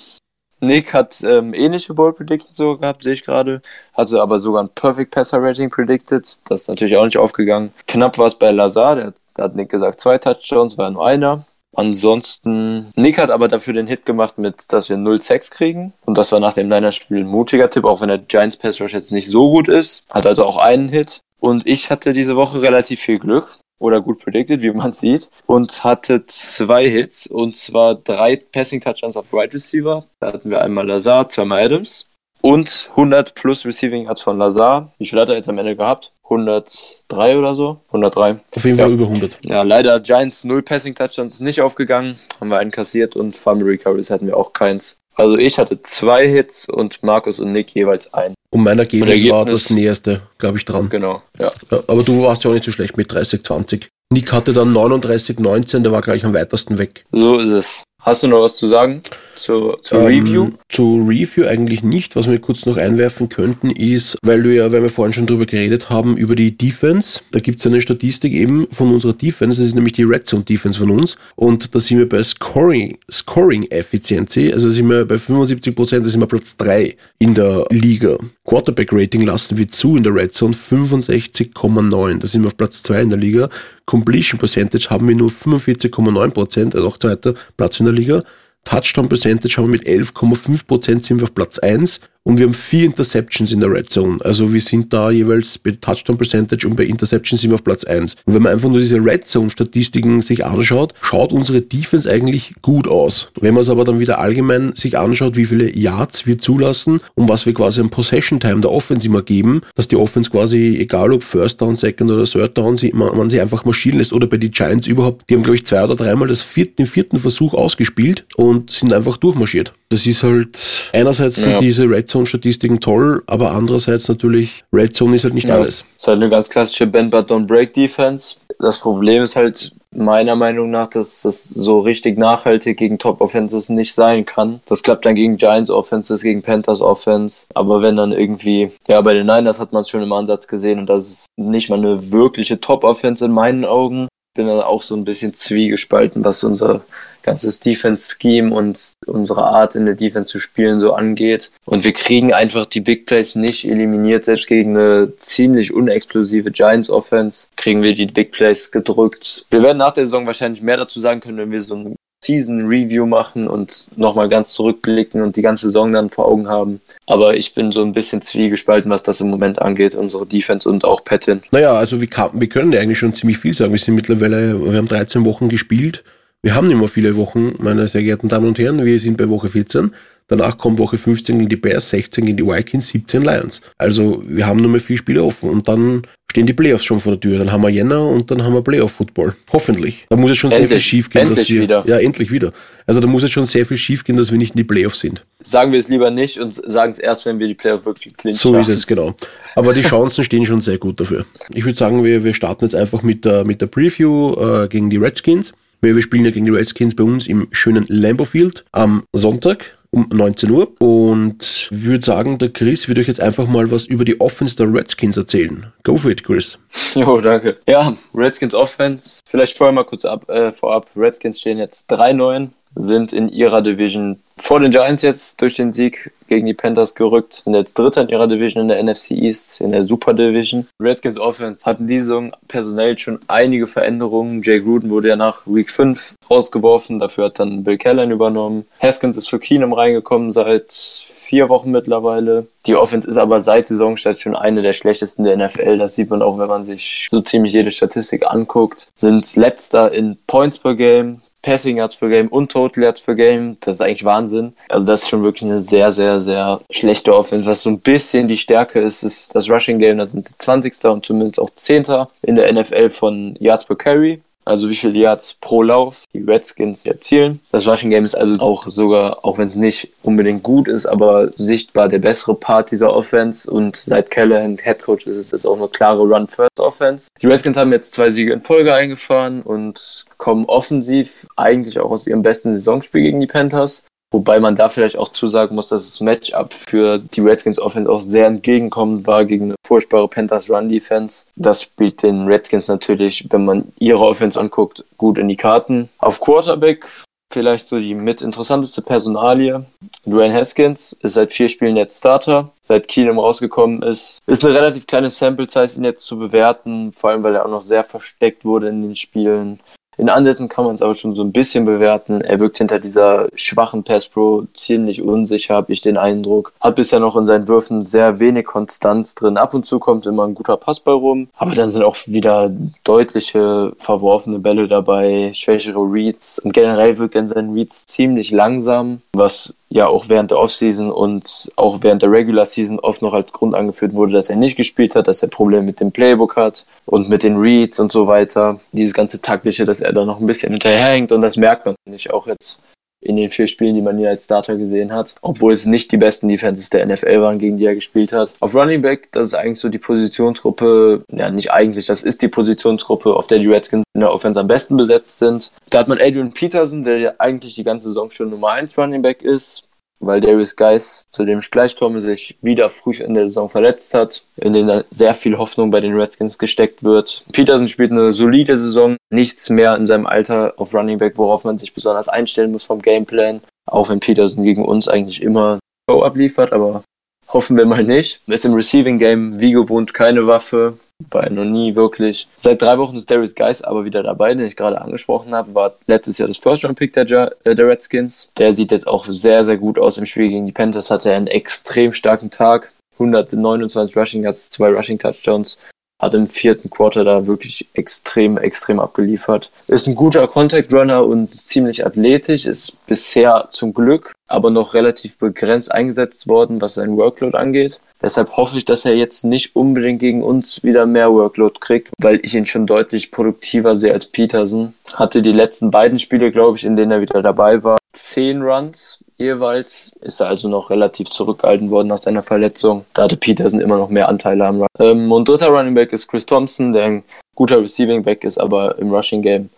Nick hat ähm, ähnliche Bold Predictions so gehabt, sehe ich gerade. Hatte aber sogar ein Perfect Passer Rating predicted. Das ist natürlich auch nicht aufgegangen. Knapp war es bei Lazar. Der, der hat Nick gesagt, zwei Touchdowns, war nur einer. Ansonsten, Nick hat aber dafür den Hit gemacht mit, dass wir 0 Sex kriegen. Und das war nach dem Niners-Spiel ein mutiger Tipp, auch wenn der Giants Pass Rush jetzt nicht so gut ist. Hat also auch einen Hit. Und ich hatte diese Woche relativ viel Glück oder gut predicted, wie man sieht, und hatte zwei Hits und zwar drei Passing Touchdowns auf Right Receiver. Da hatten wir einmal Lazar, zweimal Adams und 100 plus Receiving Yards von Lazar. Wie viel hat er jetzt am Ende gehabt? 103 oder so? 103. Auf jeden Fall ja. über 100. Ja, leider Giants null Passing Touchdowns ist nicht aufgegangen. Haben wir einen kassiert und Fumble Recoveries hatten wir auch keins. Also ich hatte zwei Hits und Markus und Nick jeweils einen. Und mein Ergebnis, Ergebnis war das näherste, glaube ich, dran. Genau, ja. Aber du warst ja auch nicht so schlecht mit 30, 20. Nick hatte dann 39, 19, der war gleich am weitesten weg. So ist es. Hast du noch was zu sagen zur, zur ähm, Review? Zu Review eigentlich nicht. Was wir kurz noch einwerfen könnten ist, weil du ja, weil wir vorhin schon drüber geredet haben, über die Defense. Da gibt es eine Statistik eben von unserer Defense. Das ist nämlich die Red Zone Defense von uns. Und da sind wir bei Scoring, Scoring Efficiency. Also sind wir bei 75 Prozent, da sind wir Platz 3 in der Liga. Quarterback Rating lassen wir zu in der Red Zone 65,9. Da sind wir auf Platz 2 in der Liga. Completion Percentage haben wir nur 45,9%, also auch zweiter Platz in der Liga. Touchdown Percentage haben wir mit 11,5% sind wir auf Platz 1 und wir haben vier Interceptions in der Red Zone. Also wir sind da jeweils bei Touchdown Percentage und bei Interceptions sind wir auf Platz 1. Und wenn man einfach nur diese Red Zone Statistiken sich anschaut, schaut unsere Defense eigentlich gut aus. Wenn man es aber dann wieder allgemein sich anschaut, wie viele Yards wir zulassen und was wir quasi am Possession Time der Offense immer geben, dass die Offense quasi, egal ob First Down, Second oder Third Down, sie, man, man sie einfach marschieren lässt oder bei den Giants überhaupt, die haben glaube ich zwei oder dreimal das vierten, den vierten Versuch ausgespielt und sind einfach durchmarschiert. Das ist halt, einerseits sind ja. diese Red Zone-Statistiken toll, aber andererseits natürlich, Red Zone ist halt nicht ja. alles. Das ist halt eine ganz klassische Bend but don't break Defense. Das Problem ist halt meiner Meinung nach, dass das so richtig nachhaltig gegen Top Offenses nicht sein kann. Das klappt dann gegen Giants Offenses, gegen Panthers Offense. Aber wenn dann irgendwie, ja, bei den Niners hat man es schon im Ansatz gesehen und das ist nicht mal eine wirkliche Top Offense in meinen Augen. Bin dann auch so ein bisschen zwiegespalten, was unser ganzes Defense-Scheme und unsere Art in der Defense zu spielen so angeht. Und wir kriegen einfach die Big Plays nicht eliminiert, selbst gegen eine ziemlich unexplosive Giants-Offense kriegen wir die Big Plays gedrückt. Wir werden nach der Saison wahrscheinlich mehr dazu sagen können, wenn wir so ein Season Review machen und nochmal ganz zurückblicken und die ganze Saison dann vor Augen haben. Aber ich bin so ein bisschen zwiegespalten, was das im Moment angeht, unsere Defense und auch Patton. Naja, also wir, kann, wir können eigentlich schon ziemlich viel sagen. Wir sind mittlerweile, wir haben 13 Wochen gespielt. Wir haben nicht mehr viele Wochen, meine sehr geehrten Damen und Herren. Wir sind bei Woche 14. Danach kommt Woche 15 gegen die Bears, 16 gegen die Vikings, 17 Lions. Also wir haben nur mehr vier Spiele offen und dann stehen die Playoffs schon vor der Tür. Dann haben wir Jänner und dann haben wir Playoff-Football. Hoffentlich. Da muss es schon endlich, sehr viel schief gehen. Endlich dass wir, wieder. Ja, endlich wieder. Also da muss es schon sehr viel schief gehen, dass wir nicht in die Playoffs sind. Sagen wir es lieber nicht und sagen es erst, wenn wir die Playoffs wirklich clinchen. So ist es, genau. Aber die Chancen stehen schon sehr gut dafür. Ich würde sagen, wir, wir starten jetzt einfach mit der, mit der Preview äh, gegen die Redskins. Wir spielen ja gegen die Redskins bei uns im schönen Lambeau Field am Sonntag um 19 Uhr. Und ich würde sagen, der Chris wird euch jetzt einfach mal was über die Offense der Redskins erzählen. Go for it, Chris. Jo, danke. Ja, Redskins Offense. Vielleicht vorher mal kurz ab, äh, vorab. Redskins stehen jetzt 3-9 sind in ihrer Division vor den Giants jetzt durch den Sieg gegen die Panthers gerückt. Sind jetzt Dritter in ihrer Division in der NFC East, in der Super Division. Redskins Offense hatten diese Saison personell schon einige Veränderungen. Jay Gruden wurde ja nach Week 5 rausgeworfen. Dafür hat dann Bill Callan übernommen. Haskins ist für Keenum reingekommen seit vier Wochen mittlerweile. Die Offense ist aber seit Saisonstart schon eine der schlechtesten der NFL. Das sieht man auch, wenn man sich so ziemlich jede Statistik anguckt. Sind letzter in Points per Game, Passing Yards per Game und Total Yards per Game. Das ist eigentlich Wahnsinn. Also das ist schon wirklich eine sehr, sehr, sehr schlechte Offense. Was so ein bisschen die Stärke ist, ist das Rushing Game. Da sind sie 20. und zumindest auch 10. in der NFL von Yards per Carry also wie viel Yards pro Lauf die Redskins erzielen. Das Rushing Game ist also auch sogar, auch wenn es nicht unbedingt gut ist, aber sichtbar der bessere Part dieser Offense und seit Callahan Head Coach ist es auch eine klare Run-First-Offense. Die Redskins haben jetzt zwei Siege in Folge eingefahren und kommen offensiv eigentlich auch aus ihrem besten Saisonspiel gegen die Panthers. Wobei man da vielleicht auch zusagen muss, dass das Matchup für die Redskins Offense auch sehr entgegenkommend war gegen eine furchtbare Panthers Run Defense. Das spielt den Redskins natürlich, wenn man ihre Offense anguckt, gut in die Karten. Auf Quarterback vielleicht so die mit interessanteste Personalie. Dwayne Haskins ist seit vier Spielen jetzt Starter, seit Keenum rausgekommen ist. Ist eine relativ kleine Sample Size, ihn jetzt zu bewerten, vor allem weil er auch noch sehr versteckt wurde in den Spielen. In Ansätzen kann man es aber schon so ein bisschen bewerten. Er wirkt hinter dieser schwachen Pass Pro ziemlich unsicher, habe ich den Eindruck. Hat bisher noch in seinen Würfen sehr wenig Konstanz drin. Ab und zu kommt immer ein guter Passball rum, aber dann sind auch wieder deutliche verworfene Bälle dabei, schwächere Reads und generell wirkt er in seinen Reads ziemlich langsam, was ja auch während der Offseason und auch während der Regular Season oft noch als Grund angeführt wurde, dass er nicht gespielt hat, dass er Probleme mit dem Playbook hat und mit den Reads und so weiter. Dieses ganze taktische, dass er da noch ein bisschen hinterherhängt und das merkt man nicht auch jetzt in den vier Spielen, die man hier als Starter gesehen hat. Obwohl es nicht die besten Defenses der NFL waren, gegen die er gespielt hat. Auf Running Back, das ist eigentlich so die Positionsgruppe, ja nicht eigentlich, das ist die Positionsgruppe, auf der die Redskins in der Offense am besten besetzt sind. Da hat man Adrian Peterson, der ja eigentlich die ganze Saison schon Nummer 1 Running Back ist weil Darius Geis, zu dem ich gleich komme, sich wieder früh in der Saison verletzt hat, in den sehr viel Hoffnung bei den Redskins gesteckt wird. Peterson spielt eine solide Saison, nichts mehr in seinem Alter auf Running Back, worauf man sich besonders einstellen muss vom Gameplan, auch wenn Peterson gegen uns eigentlich immer Show abliefert, aber hoffen wir mal nicht. Ist im Receiving Game wie gewohnt keine Waffe, war noch nie wirklich. Seit drei Wochen ist Darius Geis aber wieder dabei, den ich gerade angesprochen habe. War letztes Jahr das First-Round-Pick der, äh, der Redskins. Der sieht jetzt auch sehr, sehr gut aus im Spiel gegen die Panthers. Hatte einen extrem starken Tag. 129 Rushing Yards, zwei Rushing Touchdowns hat im vierten Quarter da wirklich extrem, extrem abgeliefert. Ist ein guter Contact Runner und ziemlich athletisch, ist bisher zum Glück aber noch relativ begrenzt eingesetzt worden, was sein Workload angeht. Deshalb hoffe ich, dass er jetzt nicht unbedingt gegen uns wieder mehr Workload kriegt, weil ich ihn schon deutlich produktiver sehe als Peterson. Hatte die letzten beiden Spiele, glaube ich, in denen er wieder dabei war, zehn Runs jeweils. Ist er also noch relativ zurückgehalten worden aus seiner Verletzung. Da hatte Peterson immer noch mehr Anteile am Run. Ähm, und dritter Running Back ist Chris Thompson, der ein guter Receiving Back ist, aber im Rushing Game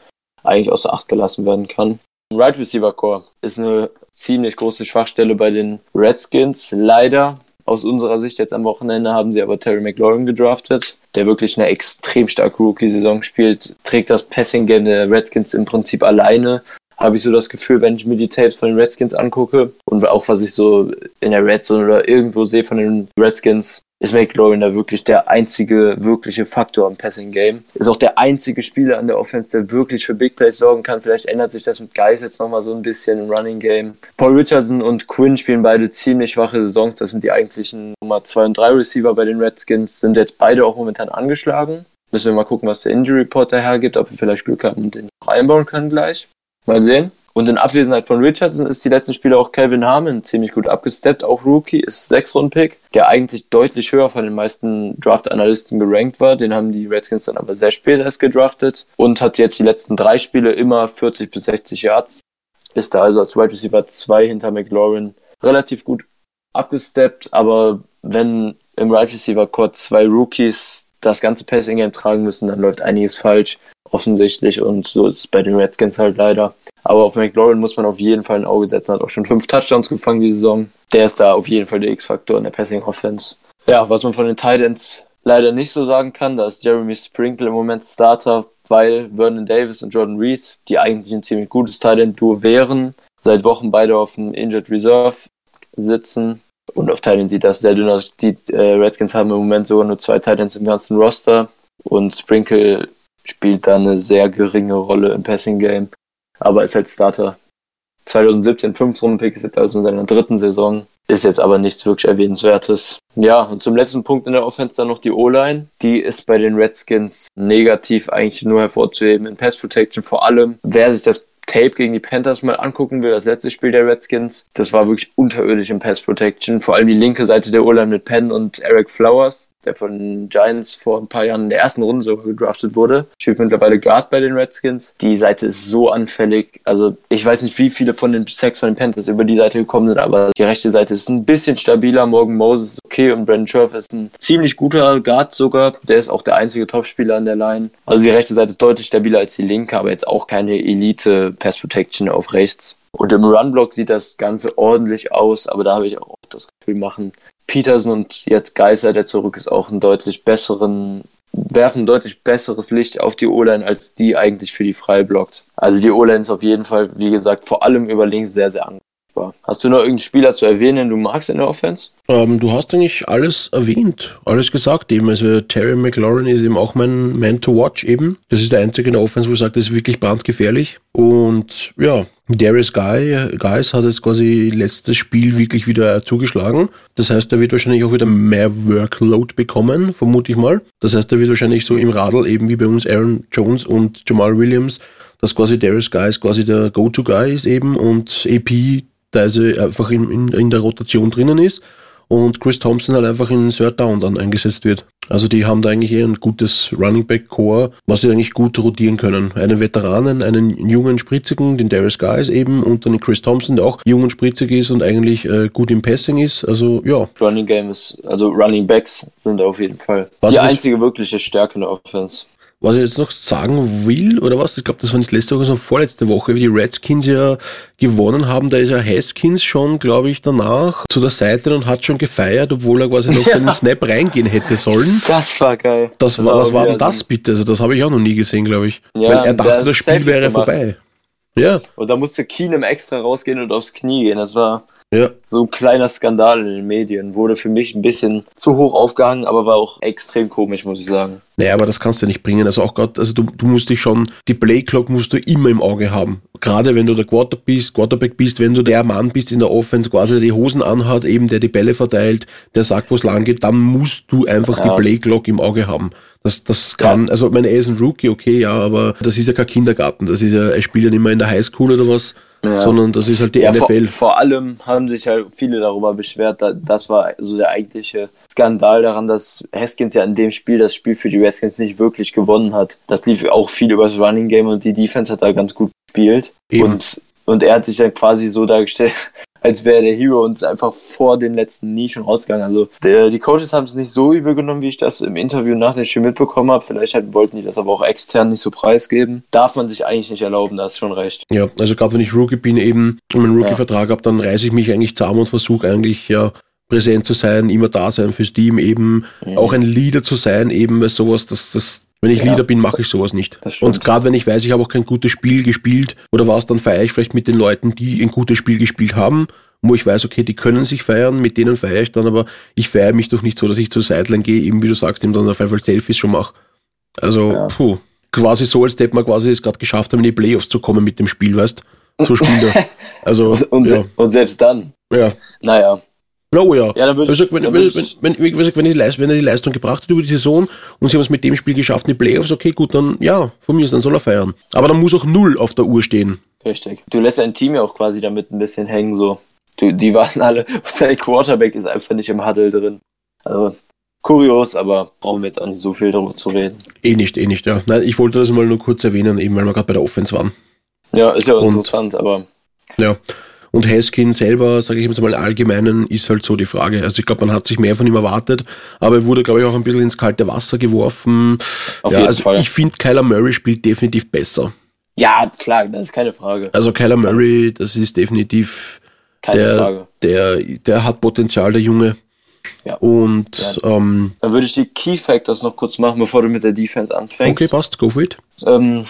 eigentlich außer Acht gelassen werden kann. Right Receiver Core ist eine ziemlich große Schwachstelle bei den Redskins. Leider aus unserer Sicht jetzt am Wochenende haben sie aber Terry McLaurin gedraftet, der wirklich eine extrem starke Rookie-Saison spielt, trägt das Passing-Game der Redskins im Prinzip alleine, habe ich so das Gefühl, wenn ich mir die Tapes von den Redskins angucke und auch was ich so in der Red Zone oder irgendwo sehe von den Redskins, ist McLaurin da wirklich der einzige wirkliche Faktor im Passing Game. Ist auch der einzige Spieler an der Offense, der wirklich für Big Plays sorgen kann. Vielleicht ändert sich das mit Geis jetzt nochmal so ein bisschen im Running Game. Paul Richardson und Quinn spielen beide ziemlich schwache Saisons. Das sind die eigentlichen Nummer 2 und 3 Receiver bei den Redskins. Sind jetzt beide auch momentan angeschlagen. Müssen wir mal gucken, was der Injury Report dahergibt, ob wir vielleicht Glück haben und den noch einbauen können gleich. Mal sehen. Und in Abwesenheit von Richardson ist die letzten Spiele auch Calvin Harmon ziemlich gut abgesteppt, auch Rookie, ist sechs Runden Pick, der eigentlich deutlich höher von den meisten Draft-Analysten gerankt war. Den haben die Redskins dann aber sehr spät erst gedraftet und hat jetzt die letzten drei Spiele immer 40 bis 60 Yards. Ist da also als Wide Receiver 2 hinter McLaurin relativ gut abgesteppt, aber wenn im Wide Receiver Court zwei Rookies das ganze Passing Game tragen müssen, dann läuft einiges falsch, offensichtlich, und so ist es bei den Redskins halt leider. Aber auf McLaurin muss man auf jeden Fall ein Auge setzen. Hat auch schon fünf Touchdowns gefangen die Saison. Der ist da auf jeden Fall der X-Faktor in der Passing Offense. Ja, was man von den Titans leider nicht so sagen kann, da ist Jeremy Sprinkle im Moment Starter, weil Vernon Davis und Jordan Reed, die eigentlich ein ziemlich gutes Titan-Duo wären, seit Wochen beide auf dem Injured Reserve sitzen. Und auf Titans sieht das sehr dünn aus. Die äh, Redskins haben im Moment sogar nur zwei Titans im ganzen Roster. Und Sprinkle spielt da eine sehr geringe Rolle im Passing-Game aber ist halt Starter. 2017 5 Runden Pick ist jetzt also in seiner dritten Saison. Ist jetzt aber nichts wirklich Erwähnenswertes. Ja, und zum letzten Punkt in der Offense dann noch die O-Line. Die ist bei den Redskins negativ eigentlich nur hervorzuheben in Pass Protection. Vor allem, wer sich das Tape gegen die Panthers mal angucken will, das letzte Spiel der Redskins, das war wirklich unterirdisch im Pass Protection. Vor allem die linke Seite der O-Line mit Penn und Eric Flowers der von Giants vor ein paar Jahren in der ersten Runde sogar gedraftet wurde. Spielt mittlerweile Guard bei den Redskins. Die Seite ist so anfällig. Also ich weiß nicht, wie viele von den Sacks von den Panthers über die Seite gekommen sind, aber die rechte Seite ist ein bisschen stabiler. Morgan Moses ist okay und Brandon Scherf ist ein ziemlich guter Guard sogar. Der ist auch der einzige Topspieler an der Line. Also die rechte Seite ist deutlich stabiler als die linke, aber jetzt auch keine Elite Pass Protection auf rechts. Und im Runblock sieht das Ganze ordentlich aus, aber da habe ich auch das Gefühl, machen Peterson und jetzt Geiser, der zurück ist, auch einen deutlich besseren, werfen ein deutlich besseres Licht auf die O-Line, als die eigentlich für die frei blockt. Also die O-Line ist auf jeden Fall, wie gesagt, vor allem über links sehr, sehr angreifbar. Hast du noch irgendeinen Spieler zu erwähnen, den du magst in der Offense? Ähm, du hast eigentlich alles erwähnt, alles gesagt eben. Also Terry McLaurin ist eben auch mein Man to Watch eben. Das ist der einzige in der Offense, wo ich sage, das ist wirklich brandgefährlich. Und ja, Darius Guy, Guys hat jetzt quasi letztes Spiel wirklich wieder zugeschlagen. Das heißt, er wird wahrscheinlich auch wieder mehr Workload bekommen, vermute ich mal. Das heißt, er wird wahrscheinlich so im Radl eben wie bei uns Aaron Jones und Jamal Williams, dass quasi Darius Guys quasi der Go-To-Guy ist eben und AP da also einfach in, in, in der Rotation drinnen ist und Chris Thompson halt einfach in Third Down dann eingesetzt wird. Also die haben da eigentlich eher ein gutes Running Back Core, was sie eigentlich gut rotieren können. Einen Veteranen, einen jungen Spritzigen, den Darius Guys eben und dann den Chris Thompson, der auch jung und spritzig ist und eigentlich äh, gut im Passing ist. Also ja. Running Game ist, also Running Backs sind auf jeden Fall was die einzige wirkliche Stärke in der Offense. Was ich jetzt noch sagen will, oder was? Ich glaube, das war nicht letzte Woche, sondern vorletzte Woche, wie die Redskins ja gewonnen haben. Da ist ja Haskins schon, glaube ich, danach zu der Seite und hat schon gefeiert, obwohl er quasi noch ja. den Snap reingehen hätte sollen. Das war geil. Das war, was war denn das bitte? Also das habe ich auch noch nie gesehen, glaube ich. Ja, Weil er dachte, das Spiel wäre vorbei. Ja. Und da musste Keenum extra rausgehen und aufs Knie gehen. Das war ja. So ein kleiner Skandal in den Medien. Wurde für mich ein bisschen zu hoch aufgehangen, aber war auch extrem komisch, muss ich sagen. Naja, aber das kannst du nicht bringen. Also auch gerade, also du, du musst dich schon, die Playclock musst du immer im Auge haben. Gerade wenn du der Quarter bist, Quarterback bist, wenn du der Mann bist in der Offense, quasi die Hosen anhat, eben der die Bälle verteilt, der sagt, wo es lang geht, dann musst du einfach ja. die Playclock im Auge haben. Das, das kann, ja. also meine, er ist ein Rookie, okay, ja, aber das ist ja kein Kindergarten. Das ist ja, er spielt ja nicht mehr in der Highschool oder was ja. sondern das ist halt die ja, NFL. Vor, vor, allem haben sich halt viele darüber beschwert, das war so der eigentliche Skandal daran, dass Haskins ja in dem Spiel das Spiel für die Redskins nicht wirklich gewonnen hat. Das lief auch viel über das Running Game und die Defense hat da ganz gut gespielt. Eben. Und und er hat sich dann quasi so dargestellt, als wäre der Hero und ist einfach vor den letzten nie schon rausgegangen. Also der, die Coaches haben es nicht so übel genommen, wie ich das im Interview nach dem Spiel mitbekommen habe. Vielleicht halt, wollten die das aber auch extern nicht so preisgeben. Darf man sich eigentlich nicht erlauben, da ist schon recht. Ja, also gerade wenn ich Rookie bin eben und einen Rookie-Vertrag ja. habe, dann reiße ich mich eigentlich zusammen und versuche eigentlich ja präsent zu sein, immer da sein fürs Team eben, mhm. auch ein Leader zu sein eben, weil sowas, das, das Wenn ich ja. Leader bin, mache ich sowas nicht. Und gerade wenn ich weiß, ich habe auch kein gutes Spiel gespielt oder was, dann feiere ich vielleicht mit den Leuten, die ein gutes Spiel gespielt haben, wo ich weiß, okay, die können sich feiern, mit denen feiere ich dann, aber ich feiere mich doch nicht so, dass ich zur Sideline gehe, eben wie du sagst, eben dann auf einmal Selfies schon mache. Also, ja. puh, quasi so, als hätte man quasi es gerade geschafft haben, in die Playoffs zu kommen mit dem Spiel, weißt So spielt er. Also, und, ja. und selbst dann. Ja. Naja. Oh ja. ja dann also, wenn, wenn, wenn, wenn, wenn, wenn, die Leistung, wenn er die Leistung gebracht hat über die Saison und sie haben es mit dem Spiel geschafft in die Playoffs, okay, gut, dann ja, von mir ist, dann soll er feiern. Aber dann muss auch null auf der Uhr stehen. Richtig. Du lässt dein Team ja auch quasi damit ein bisschen hängen, so. Du, die waren alle, dein Quarterback ist einfach nicht im Huddle drin. Also, kurios, aber brauchen wir jetzt auch nicht so viel darüber zu reden. Eh nicht, eh nicht, ja. Nein, ich wollte das mal nur kurz erwähnen, eben weil wir gerade bei der Offense waren. Ja, ist ja und, interessant, aber. Ja. Und Haskin selber, sage ich jetzt mal allgemeinen, ist halt so die Frage. Also ich glaube, man hat sich mehr von ihm erwartet, aber er wurde, glaube ich, auch ein bisschen ins kalte Wasser geworfen. Auf ja, jeden also Fall. Ich finde, Kyler Murray spielt definitiv besser. Ja, klar, das ist keine Frage. Also Kyler Murray, das ist definitiv keine der, Frage. Der, der hat Potenzial, der Junge. Ja. Und ja. Ähm, dann würde ich die Key Factors noch kurz machen, bevor du mit der Defense anfängst. Okay, passt, go for it. Ähm,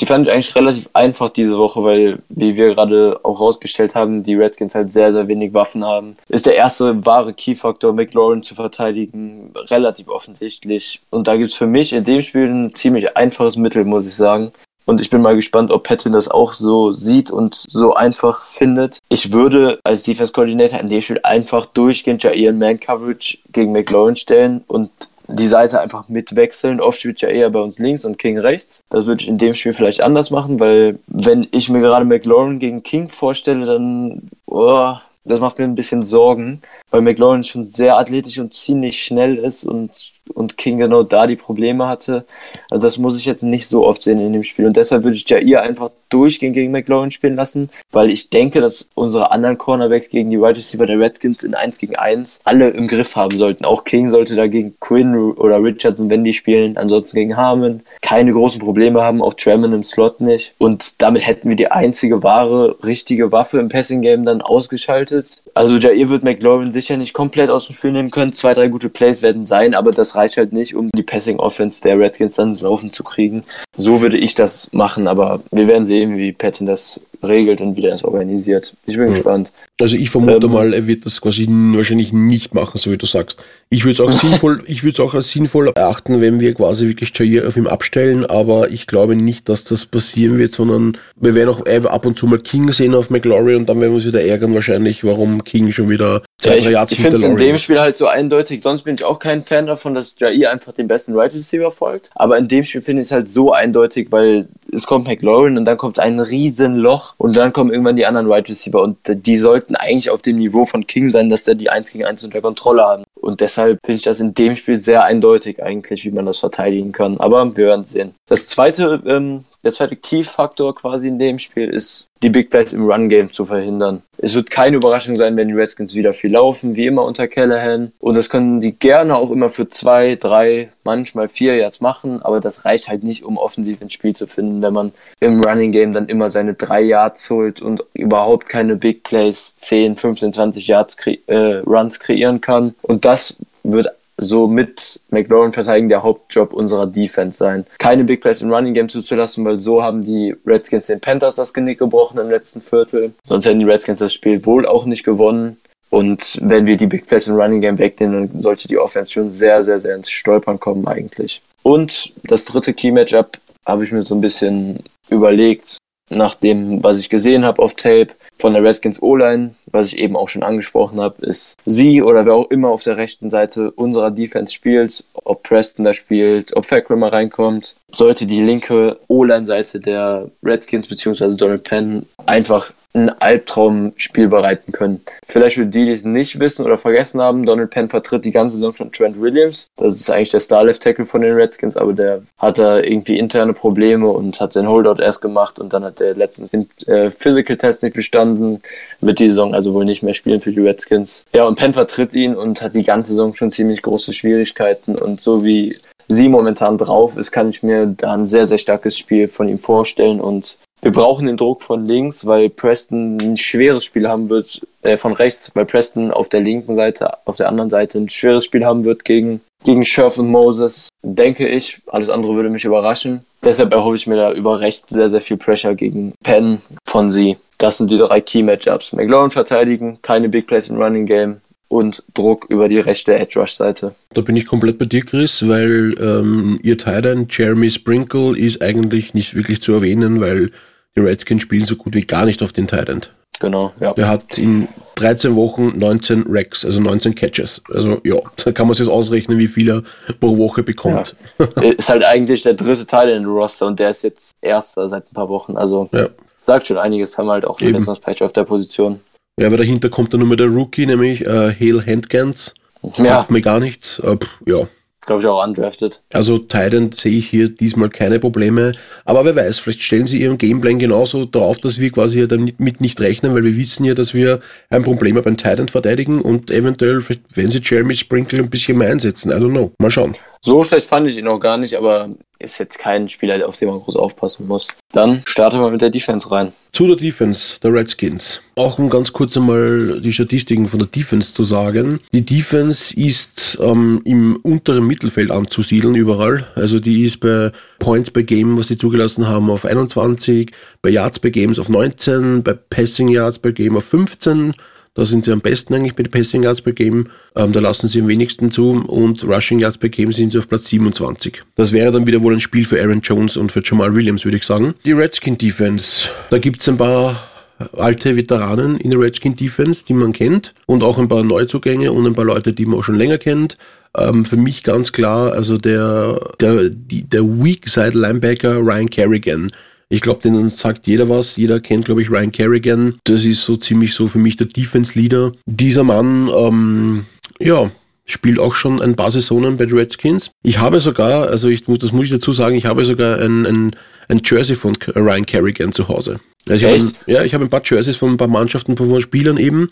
die fand ich eigentlich relativ einfach diese Woche, weil, wie wir gerade auch rausgestellt haben, die Redskins halt sehr, sehr wenig Waffen haben. Ist der erste wahre Key-Faktor, McLaurin zu verteidigen, relativ offensichtlich. Und da gibt es für mich in dem Spiel ein ziemlich einfaches Mittel, muss ich sagen. Und ich bin mal gespannt, ob Patton das auch so sieht und so einfach findet. Ich würde als Defense Coordinator in dem Spiel einfach durchgehend Jair Man Coverage gegen McLaurin stellen und die Seite einfach mitwechseln. Oft spielt ja eher bei uns links und King rechts. Das würde ich in dem Spiel vielleicht anders machen, weil wenn ich mir gerade McLaurin gegen King vorstelle, dann oh, das macht mir ein bisschen Sorgen, weil McLaurin schon sehr athletisch und ziemlich schnell ist und und King genau da die Probleme hatte. Also das muss ich jetzt nicht so oft sehen in dem Spiel. Und deshalb würde ich Jair einfach durchgehen gegen McLaurin spielen lassen, weil ich denke, dass unsere anderen Cornerbacks gegen die Wide Receiver der Redskins in 1 gegen 1 alle im Griff haben sollten. Auch King sollte da gegen Quinn oder Richardson, wenn die spielen, ansonsten gegen Harmon keine großen Probleme haben, auch Tremon im Slot nicht. Und damit hätten wir die einzige wahre, richtige Waffe im Passing Game dann ausgeschaltet. Also Jair wird McLaurin sicher nicht komplett aus dem Spiel nehmen können. Zwei, drei gute Plays werden sein, aber das reicht halt nicht, um die Passing Offense der Redskins dann ins Laufen zu kriegen. So würde ich das machen, aber wir werden sehen, wie Patton das regelt und wie der das organisiert. Ich bin ja. gespannt. Also ich vermute ähm, mal, er wird das quasi wahrscheinlich nicht machen, so wie du sagst. Ich würde es auch sinnvoll, ich würde es auch als sinnvoll erachten, wenn wir quasi wirklich Jair auf ihm abstellen, aber ich glaube nicht, dass das passieren wird, sondern wir werden auch ab und zu mal King sehen auf McLaurin und dann werden wir uns wieder ärgern wahrscheinlich, warum King schon wieder zwei, ja, Ich, ich finde es in dem Spiel halt so eindeutig, sonst bin ich auch kein Fan davon, dass Jair einfach den besten Right Receiver folgt, aber in dem Spiel finde ich es halt so eindeutig, weil es kommt McLaurin und dann kommt ein riesen Loch und dann kommen irgendwann die anderen Right Receiver und die sollten eigentlich auf dem Niveau von King sein, dass der die 1 gegen 1 unter Kontrolle haben. Und deshalb finde ich das in dem Spiel sehr eindeutig eigentlich, wie man das verteidigen kann. Aber wir werden sehen. Das zweite ähm, der zweite Key-Faktor quasi in dem Spiel ist, die Big Plays im Run-Game zu verhindern. Es wird keine Überraschung sein, wenn die Redskins wieder viel laufen, wie immer unter Callahan. Und das können die gerne auch immer für zwei, drei, manchmal vier Yards machen, aber das reicht halt nicht, um offensiv ins Spiel zu finden, wenn man im Running-Game dann immer seine drei Yards holt und überhaupt keine Big Plays, 10, 15, 20 Yards kre äh, Runs kreieren kann. Und das wird so mit McLaurin verteidigen der Hauptjob unserer Defense sein. Keine Big Plays im Running Game zuzulassen, weil so haben die Redskins den Panthers das Genick gebrochen im letzten Viertel. Sonst hätten die Redskins das Spiel wohl auch nicht gewonnen. Und wenn wir die Big Plays im Running Game wegnehmen, dann sollte die Offense schon sehr, sehr, sehr ins Stolpern kommen eigentlich. Und das dritte Key Matchup habe ich mir so ein bisschen überlegt, nach dem, was ich gesehen habe auf Tape von der Redskins O-Line, was ich eben auch schon angesprochen habe, ist sie oder wer auch immer auf der rechten Seite unserer Defense spielt, ob Preston da spielt, ob Fackrimmer reinkommt, sollte die linke O-Line-Seite der Redskins bzw. Donald Penn einfach ein Albtraumspiel bereiten können. Vielleicht für die, die es nicht wissen oder vergessen haben, Donald Penn vertritt die ganze Saison schon Trent Williams. Das ist eigentlich der Star-Left-Tackle von den Redskins, aber der hat da irgendwie interne Probleme und hat sein Holdout erst gemacht und dann hat er letztens den äh, Physical-Test nicht bestanden, wird die Saison also wohl nicht mehr spielen für die Redskins. Ja, und Penn vertritt ihn und hat die ganze Saison schon ziemlich große Schwierigkeiten und so wie sie momentan drauf ist, kann ich mir da ein sehr, sehr starkes Spiel von ihm vorstellen und wir brauchen den Druck von links, weil Preston ein schweres Spiel haben wird, äh, von rechts, weil Preston auf der linken Seite, auf der anderen Seite ein schweres Spiel haben wird gegen gegen Scherf und Moses, denke ich. Alles andere würde mich überraschen. Deshalb erhoffe ich mir da über recht sehr, sehr viel Pressure gegen Penn von sie. Das sind die drei Key-Matchups. McLaurin verteidigen, keine Big Plays im Running Game und Druck über die rechte Edge Rush Seite. Da bin ich komplett bei dir, Chris, weil ähm, ihr Titan Jeremy Sprinkle ist eigentlich nicht wirklich zu erwähnen, weil die Redskins spielen so gut wie gar nicht auf den Titan. Genau, ja. Der hat in 13 Wochen 19 Racks, also 19 Catches. Also ja, da kann man sich ausrechnen, wie viel er pro Woche bekommt. Ja. ist halt eigentlich der dritte Teil in der Roster und der ist jetzt erster seit ein paar Wochen. Also ja. sagt schon einiges, haben halt auch Verletzungspech auf der Position. Ja, aber dahinter kommt dann nur der Rookie, nämlich äh, Hale Handgans. Sagt ja. mir gar nichts. Äh, ja, glaube ich, auch undrafted. Also Titan sehe ich hier diesmal keine Probleme. Aber wer weiß, vielleicht stellen sie ihren Gameplan genauso drauf, dass wir quasi damit nicht rechnen, weil wir wissen ja, dass wir ein Problem beim Titan verteidigen und eventuell, wenn sie Jeremy Sprinkle ein bisschen mehr einsetzen. I don't know. Mal schauen. So schlecht fand ich ihn auch gar nicht, aber ist jetzt kein Spieler, auf den man groß aufpassen muss. Dann starten wir mit der Defense rein. Zu der Defense der Redskins. Auch um ganz kurz einmal die Statistiken von der Defense zu sagen. Die Defense ist ähm, im unteren Mittelfeld anzusiedeln überall. Also die ist bei Points per Game, was sie zugelassen haben, auf 21, bei Yards per Games auf 19, bei Passing Yards per Game auf 15 da sind sie am besten eigentlich den Passing Yards per Game. Ähm, da lassen sie am wenigsten zu und Rushing Yards per Game sind sie auf Platz 27. Das wäre dann wieder wohl ein Spiel für Aaron Jones und für Jamal Williams, würde ich sagen. Die Redskin Defense. Da gibt es ein paar alte Veteranen in der Redskin Defense, die man kennt und auch ein paar Neuzugänge und ein paar Leute, die man auch schon länger kennt. Ähm, für mich ganz klar, also der, der, die, der Weak Side Linebacker Ryan Kerrigan ich glaube, denen sagt jeder was. Jeder kennt, glaube ich, Ryan Kerrigan. Das ist so ziemlich so für mich der Defense-Leader. Dieser Mann, ähm, ja, spielt auch schon ein paar Saisonen bei den Redskins. Ich habe sogar, also ich muss, das muss ich dazu sagen, ich habe sogar ein, ein, ein Jersey von Ryan Kerrigan zu Hause. Also ich? Habe, ja, ich habe ein paar Jerseys von ein paar Mannschaften, von Spielern eben.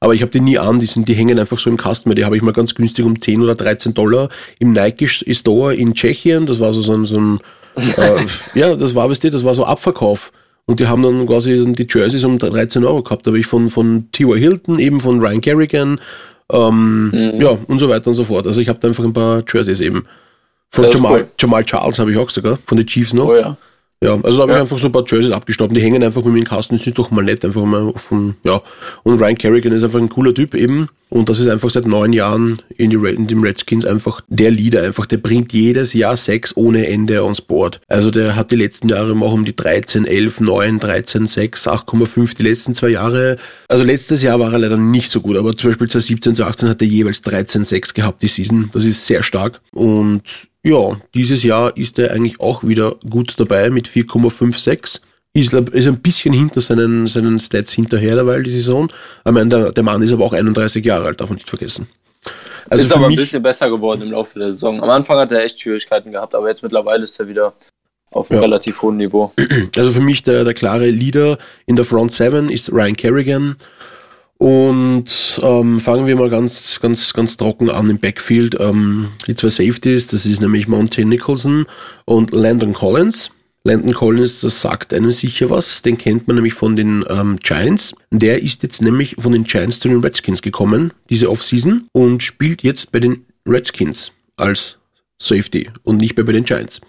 Aber ich habe die nie an, die, sind, die hängen einfach so im Kasten, die habe ich mal ganz günstig um 10 oder 13 Dollar im Nike Store in Tschechien. Das war so, so ein, so ein äh, ja, das war, weißt du, das war so Abverkauf. Und die haben dann quasi die Jerseys um 13 Euro gehabt. Da habe ich von, von T.Y. Hilton, eben von Ryan Kerrigan, ähm, mhm. ja, und so weiter und so fort. Also ich habe da einfach ein paar Jerseys eben. Von Jamal, cool. Jamal Charles habe ich auch sogar, von den Chiefs noch. Oh ja. Ja, also da habe ja. ich einfach so ein paar Jerseys abgestaubt. Die hängen einfach mit mir in den Kasten. Das ist doch mal nett, einfach mal von, ja. Und Ryan Kerrigan ist einfach ein cooler Typ eben. Und das ist einfach seit neun Jahren in, die Red, in dem Redskins einfach der Leader einfach. Der bringt jedes Jahr sechs ohne Ende ans Board. Also der hat die letzten Jahre auch um die 13, 11, 9, 13, 6, 8,5 die letzten zwei Jahre. Also letztes Jahr war er leider nicht so gut, aber zum Beispiel 2017, 2018 hat er jeweils 13, 6 gehabt die Season. Das ist sehr stark. Und ja, dieses Jahr ist er eigentlich auch wieder gut dabei mit 4,56. Ist, ist ein bisschen hinter seinen, seinen Stats hinterher derweil die Saison. Ich meine, der, der Mann ist aber auch 31 Jahre alt, darf man nicht vergessen. Also ist aber ein bisschen besser geworden im Laufe der Saison. Am Anfang hat er echt Schwierigkeiten gehabt, aber jetzt mittlerweile ist er wieder auf einem ja. relativ hohen Niveau. Also für mich der, der klare Leader in der Front 7 ist Ryan Kerrigan. Und ähm, fangen wir mal ganz, ganz, ganz trocken an im Backfield. Ähm, die zwei Safeties, das ist nämlich Monte Nicholson und Landon Collins. Landon Collins, das sagt einem sicher was, den kennt man nämlich von den ähm, Giants. Der ist jetzt nämlich von den Giants zu den Redskins gekommen, diese Offseason, und spielt jetzt bei den Redskins als Safety und nicht mehr bei den Giants.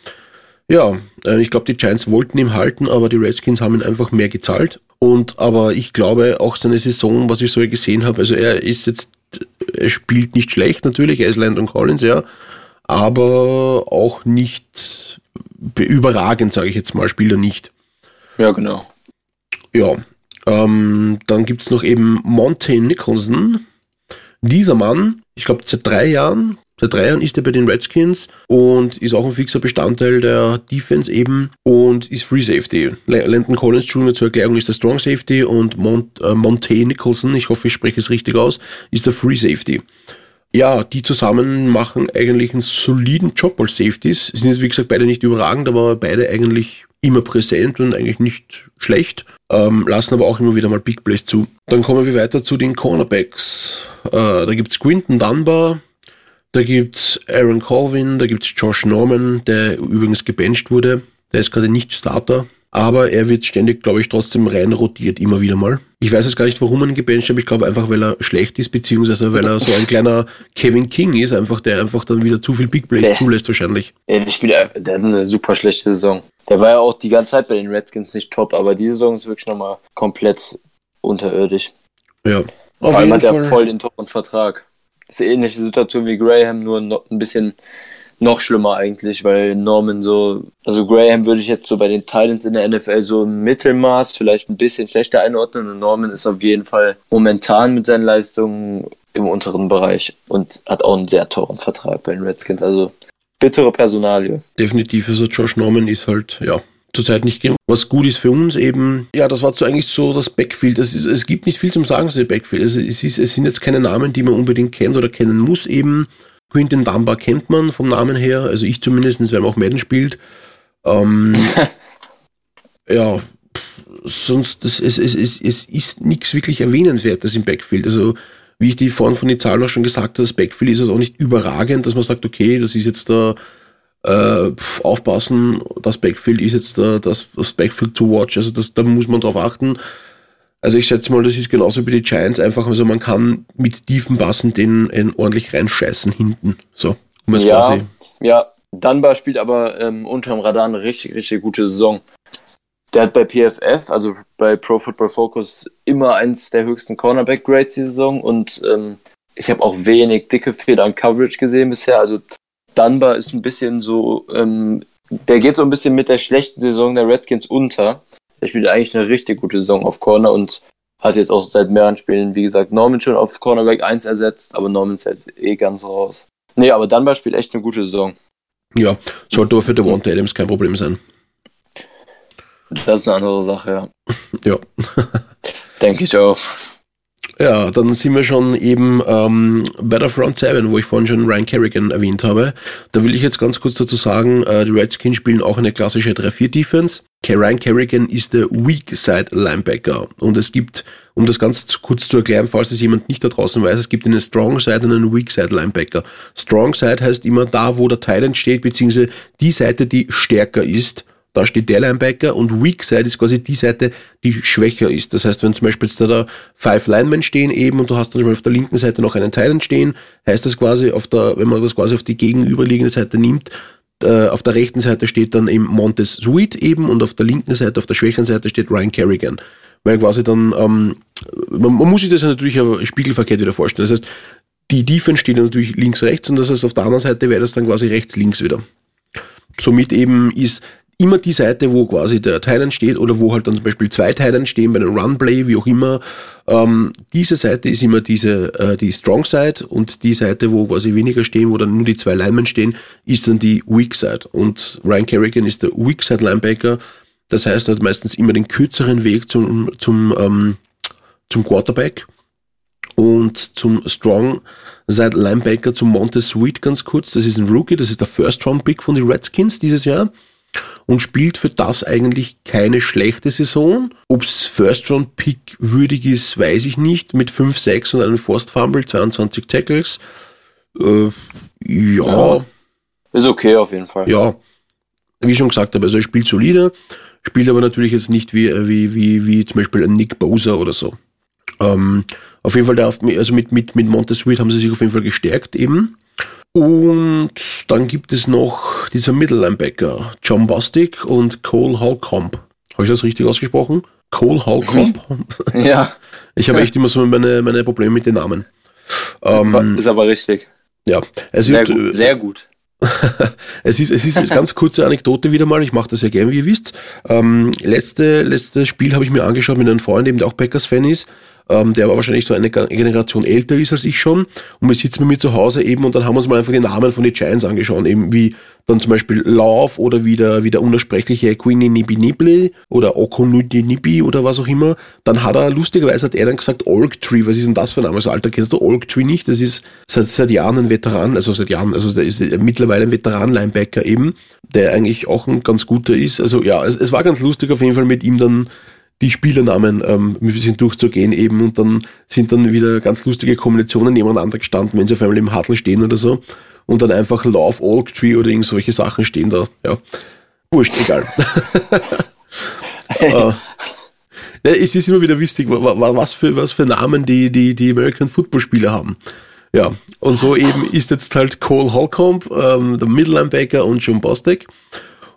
Ja, äh, ich glaube, die Giants wollten ihn halten, aber die Redskins haben ihn einfach mehr gezahlt und aber ich glaube auch seine Saison, was ich so gesehen habe, also er ist jetzt, er spielt nicht schlecht natürlich, er ist Landon Collins, ja, aber auch nicht überragend, sage ich jetzt mal, spielt er nicht. Ja, genau. Ja, ähm, dann gibt's noch eben Monte Nicholson. Dieser Mann, ich glaube seit drei Jahren, Seit drei Jahren ist er bei den Redskins und ist auch ein fixer Bestandteil der Defense eben und ist Free Safety. Landon Collins Jr. zur Erklärung ist der Strong Safety und Mont, äh, Monte Nicholson, ich hoffe, ich spreche es richtig aus, ist der Free Safety. Ja, die zusammen machen eigentlich einen soliden Job als Safeties. Sind jetzt, wie gesagt, beide nicht überragend, aber beide eigentlich immer präsent und eigentlich nicht schlecht. Ähm, lassen aber auch immer wieder mal Big Plays zu. Dann kommen wir weiter zu den Cornerbacks. Äh, da gibt's Quinton Dunbar, da gibt's Aaron Colvin, da gibt's Josh Norman, der übrigens gebencht wurde. Der ist gerade nicht Starter. aber er wird ständig, glaube ich, trotzdem rein rotiert, immer wieder mal. Ich weiß jetzt gar nicht, warum man ihn gebencht hat, ich glaube einfach, weil er schlecht ist, beziehungsweise weil er so ein kleiner Kevin King ist, einfach, der einfach dann wieder zu viel Big Plays der, zulässt wahrscheinlich. Der, Spieler, der hat eine super schlechte Saison. Der war ja auch die ganze Zeit bei den Redskins nicht top, aber diese Saison ist wirklich nochmal komplett unterirdisch. Ja. Vor allem hat er voll den teuren Vertrag. Ist eine ähnliche Situation wie Graham, nur noch ein bisschen noch schlimmer eigentlich, weil Norman so, also Graham würde ich jetzt so bei den Titans in der NFL so im Mittelmaß, vielleicht ein bisschen schlechter einordnen und Norman ist auf jeden Fall momentan mit seinen Leistungen im unteren Bereich und hat auch einen sehr teuren Vertrag bei den Redskins, also bittere Personalie. Definitiv, also Josh Norman ist halt, ja, zurzeit nicht genug. Was gut ist für uns eben, ja, das war so eigentlich so das Backfield. Es, ist, es gibt nicht viel zum Sagen zu dem Backfield. Also es, ist, es sind jetzt keine Namen, die man unbedingt kennt oder kennen muss eben. Quinton Dunbar kennt man vom Namen her, also ich zumindest, weil man auch Madden spielt. Ähm, ja, sonst, es, es, es, es ist nichts wirklich Erwähnenswertes im Backfield. Also, wie ich die vorhin von den Zahlen auch schon gesagt habe, das Backfield ist also auch nicht überragend, dass man sagt, okay, das ist jetzt da, äh, aufpassen, das Backfield ist jetzt da, das, das Backfield to watch, also das, da muss man drauf achten. Also ich schätze mal, das ist genauso wie die Giants einfach, also man kann mit tiefen Passen den, den ordentlich reinscheißen hinten. So, um es ja, quasi. Ja, Dunbar spielt aber ähm, unterm Radar eine richtig, richtig gute Saison. Der hat bei PFF, also bei Pro Football Focus, immer eins der höchsten Cornerback-Grades die Saison und ähm, ich habe auch wenig dicke Fehler an Coverage gesehen bisher. Also Dunbar ist ein bisschen so, ähm, der geht so ein bisschen mit der schlechten Saison der Redskins unter. Der spielt eigentlich eine richtig gute Saison auf Corner und hat jetzt auch seit mehreren Spielen, wie gesagt, Norman schon auf Cornerback 1 ersetzt, aber Norman ist jetzt eh ganz raus. Nee, aber Dunbar spielt echt eine gute Saison. Ja, sollte aber für Devonta Adams kein Problem sein. Das ist eine andere Sache, ja. ja. Denke ich auch. Ja, dann sind wir schon eben ähm, bei der Front 7, wo ich vorhin schon Ryan Kerrigan erwähnt habe. Da will ich jetzt ganz kurz dazu sagen, äh, die Redskins spielen auch eine klassische 3-4-Defense. Ryan Kerrigan ist der Weak Side Linebacker. Und es gibt, um das ganz kurz zu erklären, falls es jemand nicht da draußen weiß, es gibt einen Strong Side und einen Weak Side Linebacker. Strong Side heißt immer da, wo der Titan steht, beziehungsweise die Seite, die stärker ist da steht der Linebacker und Weak Side ist quasi die Seite, die schwächer ist. Das heißt, wenn zum Beispiel jetzt da, da Five Linemen stehen eben und du hast dann auf der linken Seite noch einen Teilen stehen, heißt das quasi auf der, wenn man das quasi auf die gegenüberliegende Seite nimmt, äh, auf der rechten Seite steht dann eben Montez Sweet eben und auf der linken Seite, auf der schwächeren Seite steht Ryan Kerrigan. Weil quasi dann, ähm, man, man muss sich das natürlich spiegelverkehrt wieder vorstellen. Das heißt, die Defense steht natürlich links, rechts und das heißt, auf der anderen Seite wäre das dann quasi rechts, links wieder. Somit eben ist immer die Seite, wo quasi der Thailand steht oder wo halt dann zum Beispiel zwei Thailand stehen bei einem Runplay, wie auch immer. Ähm, diese Seite ist immer diese äh, die Strong Side und die Seite, wo quasi weniger stehen, wo dann nur die zwei Linemen stehen, ist dann die Weak Side. Und Ryan Kerrigan ist der Weak Side Linebacker. Das heißt, er hat meistens immer den kürzeren Weg zum zum ähm, zum Quarterback und zum Strong Side Linebacker zum Montez Sweet ganz kurz. Das ist ein Rookie, das ist der First Round Pick von den Redskins dieses Jahr und spielt für das eigentlich keine schlechte Saison. Ob's First-Round-Pick würdig ist, weiß ich nicht. Mit 5, 6 und einem Forced Fumble, 22 Tackles. Äh, ja. ja. Ist okay auf jeden Fall. Ja. Wie ich schon gesagt habe, also er spielt solide, spielt aber natürlich jetzt nicht wie, wie, wie, wie zum Beispiel ein Nick Bowser oder so. Ähm, auf jeden Fall, der, also mit, mit, mit Montessuit haben sie sich auf jeden Fall gestärkt eben. Und dann gibt es noch dieser Mittellinebacker, John Bostic und Cole Holcomb. Habe ich das richtig ausgesprochen? Cole Holcomb? Ja. Ich habe echt immer so meine, meine Probleme mit den Namen. Ähm, ist aber richtig. Ja. Es sehr, gut, sehr gut. es ist, es ist eine ganz kurze Anekdote wieder mal. Ich mache das ja gern, wie ihr wisst. Ähm, letzte, letztes Spiel habe ich mir angeschaut mit einem Freund, eben der auch Packers-Fan ist ähm, der aber wahrscheinlich so eine Generation älter ist als ich schon. Und wir sitzen mit mir zu Hause eben und dann haben wir uns mal einfach die Namen von den Giants angeschaut, eben wie dann zum Beispiel Love oder wie der, wie der unersprechliche Queenie Nibi Nibli oder Okonuti Nibi oder was auch immer. Dann hat er, lustigerweise hat er dann gesagt, Org Tree, was ist denn das für ein Name? Also Alter, kennst du Org Tree nicht? Das ist seit, seit Jahren ein Veteran, also seit Jahren, also der ist mittlerweile ein Veteran-Linebacker eben, der eigentlich auch ein ganz guter ist. Also ja, es, es war ganz lustig auf jeden Fall mit ihm dann die Spielernamen ähm, ein bisschen durchzugehen eben und dann sind dann wieder ganz lustige Kombinationen nebeneinander gestanden, wenn sie auf einmal im Huddle stehen oder so und dann einfach Love Oak Tree oder irgend solche Sachen stehen da. Ja, wurscht, egal. äh, es ist immer wieder wichtig, was für, was für Namen die, die, die American Football Spieler haben. Ja, und so eben ist jetzt halt Cole Holcomb, ähm, der Mittellinebacker und John Bostek.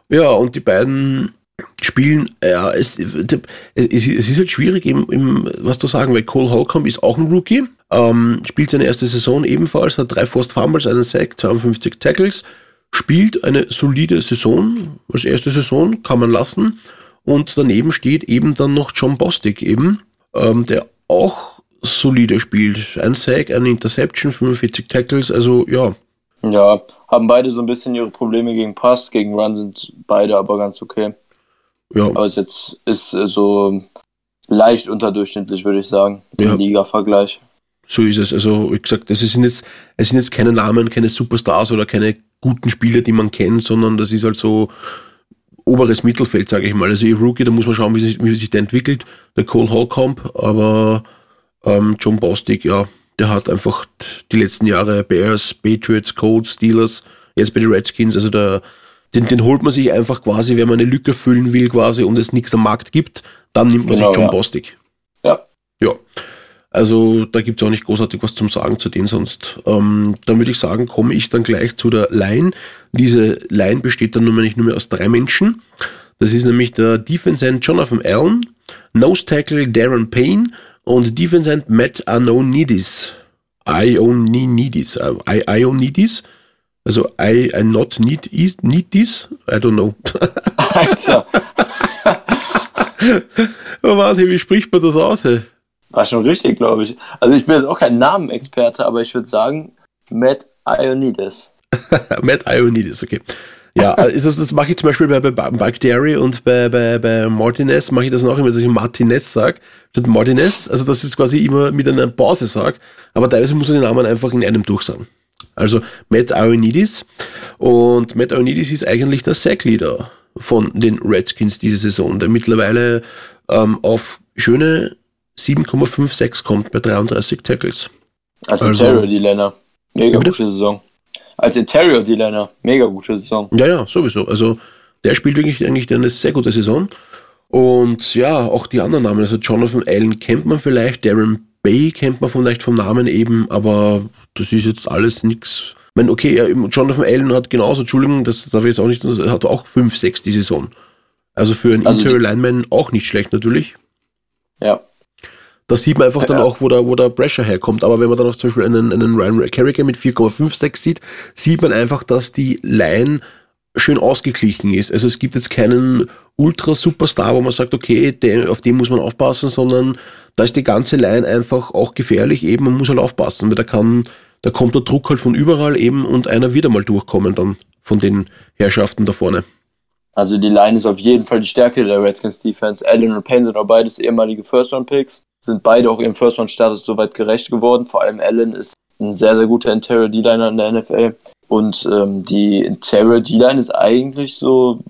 Ja, und die beiden spielen, ja, es, es, es ist halt schwierig, im, im, was zu sagen, weil Cole Holcomb ist auch ein Rookie, ähm, spielt seine erste Saison ebenfalls, hat drei Forced Fumbles, einen Sack, 52 Tackles, spielt eine solide Saison, als erste Saison kann man lassen. Und daneben steht eben dann noch John Bostic eben, ähm, der auch solide spielt. Ein Sack, eine Interception, 45 Tackles, also ja. Ja, haben beide so ein bisschen ihre Probleme gegen Pass, gegen Run sind beide aber ganz okay. Ja. Aber es jetzt ist so leicht unterdurchschnittlich, würde ich sagen, im ja. Liga-Vergleich. So ist es. Also, wie gesagt, es sind jetzt, es sind jetzt keine Namen, keine Superstars oder keine guten Spieler, die man kennt, sondern das ist halt so oberes Mittelfeld, sage ich mal. Also, Rookie, da muss man schauen, wie sich, wie sich der entwickelt. Der Cole Holcomb, aber ähm, John Bostic, ja, der hat einfach die letzten Jahre Bears, Patriots, Colts, Steelers, jetzt bei den Redskins, also der, den, den holt man sich einfach quasi, wenn man eine Lücke füllen will quasi und es nichts am Markt gibt, dann nimmt man genau, sich John ja. Bostic. Ja. Ja. Also da gibt es auch nicht großartig was zum Sagen zu denen sonst. Ähm, dann würde ich sagen, komme ich dann gleich zu der Line. Diese Line besteht dann nämlich nur mehr aus drei Menschen. Das ist nämlich der Defense End Jonathan Allen, Nose Tackle Darren Payne und Defense End Matt. Ionidis. Äh, Ionidis. Also I, I not need, is, need this? I don't know. Alter. oh Mann, wie spricht man das aus? Ey? War schon richtig, glaube ich. Also ich bin jetzt auch kein Namenexperte, aber ich würde sagen Matt Ionidis. Matt Ionidis, okay. Ja, ist das, das mache ich zum Beispiel bei, bei Bagderi und bei, bei, bei Martinez, mache ich das auch immer, dass ich Martinez sage, statt Martinez, also dass ich es quasi immer mit einer Pause sage, aber teilweise muss man den Namen einfach in einem durchsagen. Also Matt Ioannidis und Matt Ioannidis ist eigentlich der Sackleader von den Redskins diese Saison, der mittlerweile ähm, auf schöne 7,56 kommt bei 33 Tackles. Als also, Interior D-Liner. Mega gute Saison. Als Interior D-Liner. Mega gute Saison. Ja, ja, sowieso. Also der spielt wirklich eigentlich eine sehr gute Saison. Und ja, auch die anderen Namen. Also Jonathan Allen kennt man vielleicht, Darren Bay kennt man vielleicht vom Namen eben, aber das ist jetzt alles nichts. Ich meine, okay, Jonathan Allen hat genauso, Entschuldigung, das darf ich jetzt auch nicht, hat auch 5, 6 die Saison. Also für einen also Interior Lineman auch nicht schlecht natürlich. Ja. Da sieht man einfach dann auch, wo der, wo der Pressure herkommt. Aber wenn man dann auch zum Beispiel einen, einen Ryan Carricker mit 4,56 sieht, sieht man einfach, dass die Line schön ausgeglichen ist. Also es gibt jetzt keinen Ultra-Superstar, wo man sagt, okay, der, auf den muss man aufpassen, sondern da ist die ganze Line einfach auch gefährlich eben, man muss halt aufpassen, weil da kann, da kommt der Druck halt von überall eben und einer wieder mal durchkommen dann von den Herrschaften da vorne. Also die Line ist auf jeden Fall die Stärke der Redskins Defense. Allen und Payne sind auch beides ehemalige First-Round-Picks, sind beide auch ihrem First-Round-Status soweit gerecht geworden. Vor allem Allen ist ein sehr, sehr guter Interior D-Liner in der NFL. Und ähm, die Interior D-Line ist eigentlich so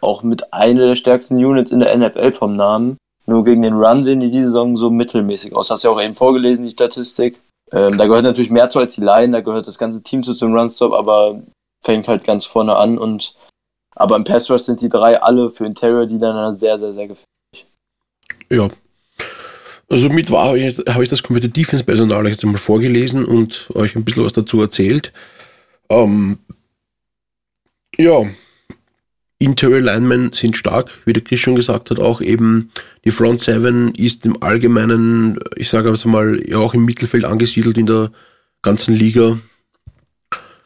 auch mit einer der stärksten Units in der NFL vom Namen. Nur gegen den Run sehen die diese Saison so mittelmäßig aus. Hast du ja auch eben vorgelesen, die Statistik. Ähm, da gehört natürlich mehr zu als die Line, da gehört das ganze Team zu zum Runstop, aber fängt halt ganz vorne an und aber im Pass Rush sind die drei alle für Interior dann sehr, sehr, sehr gefährlich. Ja. Also mit war habe ich das komplette Defense-Personal jetzt einmal vorgelesen und euch ein bisschen was dazu erzählt. Ähm, ja, Interior Linemen sind stark, wie der Chris schon gesagt hat, auch eben die Front Seven ist im Allgemeinen, ich sage also mal, ja auch im Mittelfeld angesiedelt in der ganzen Liga.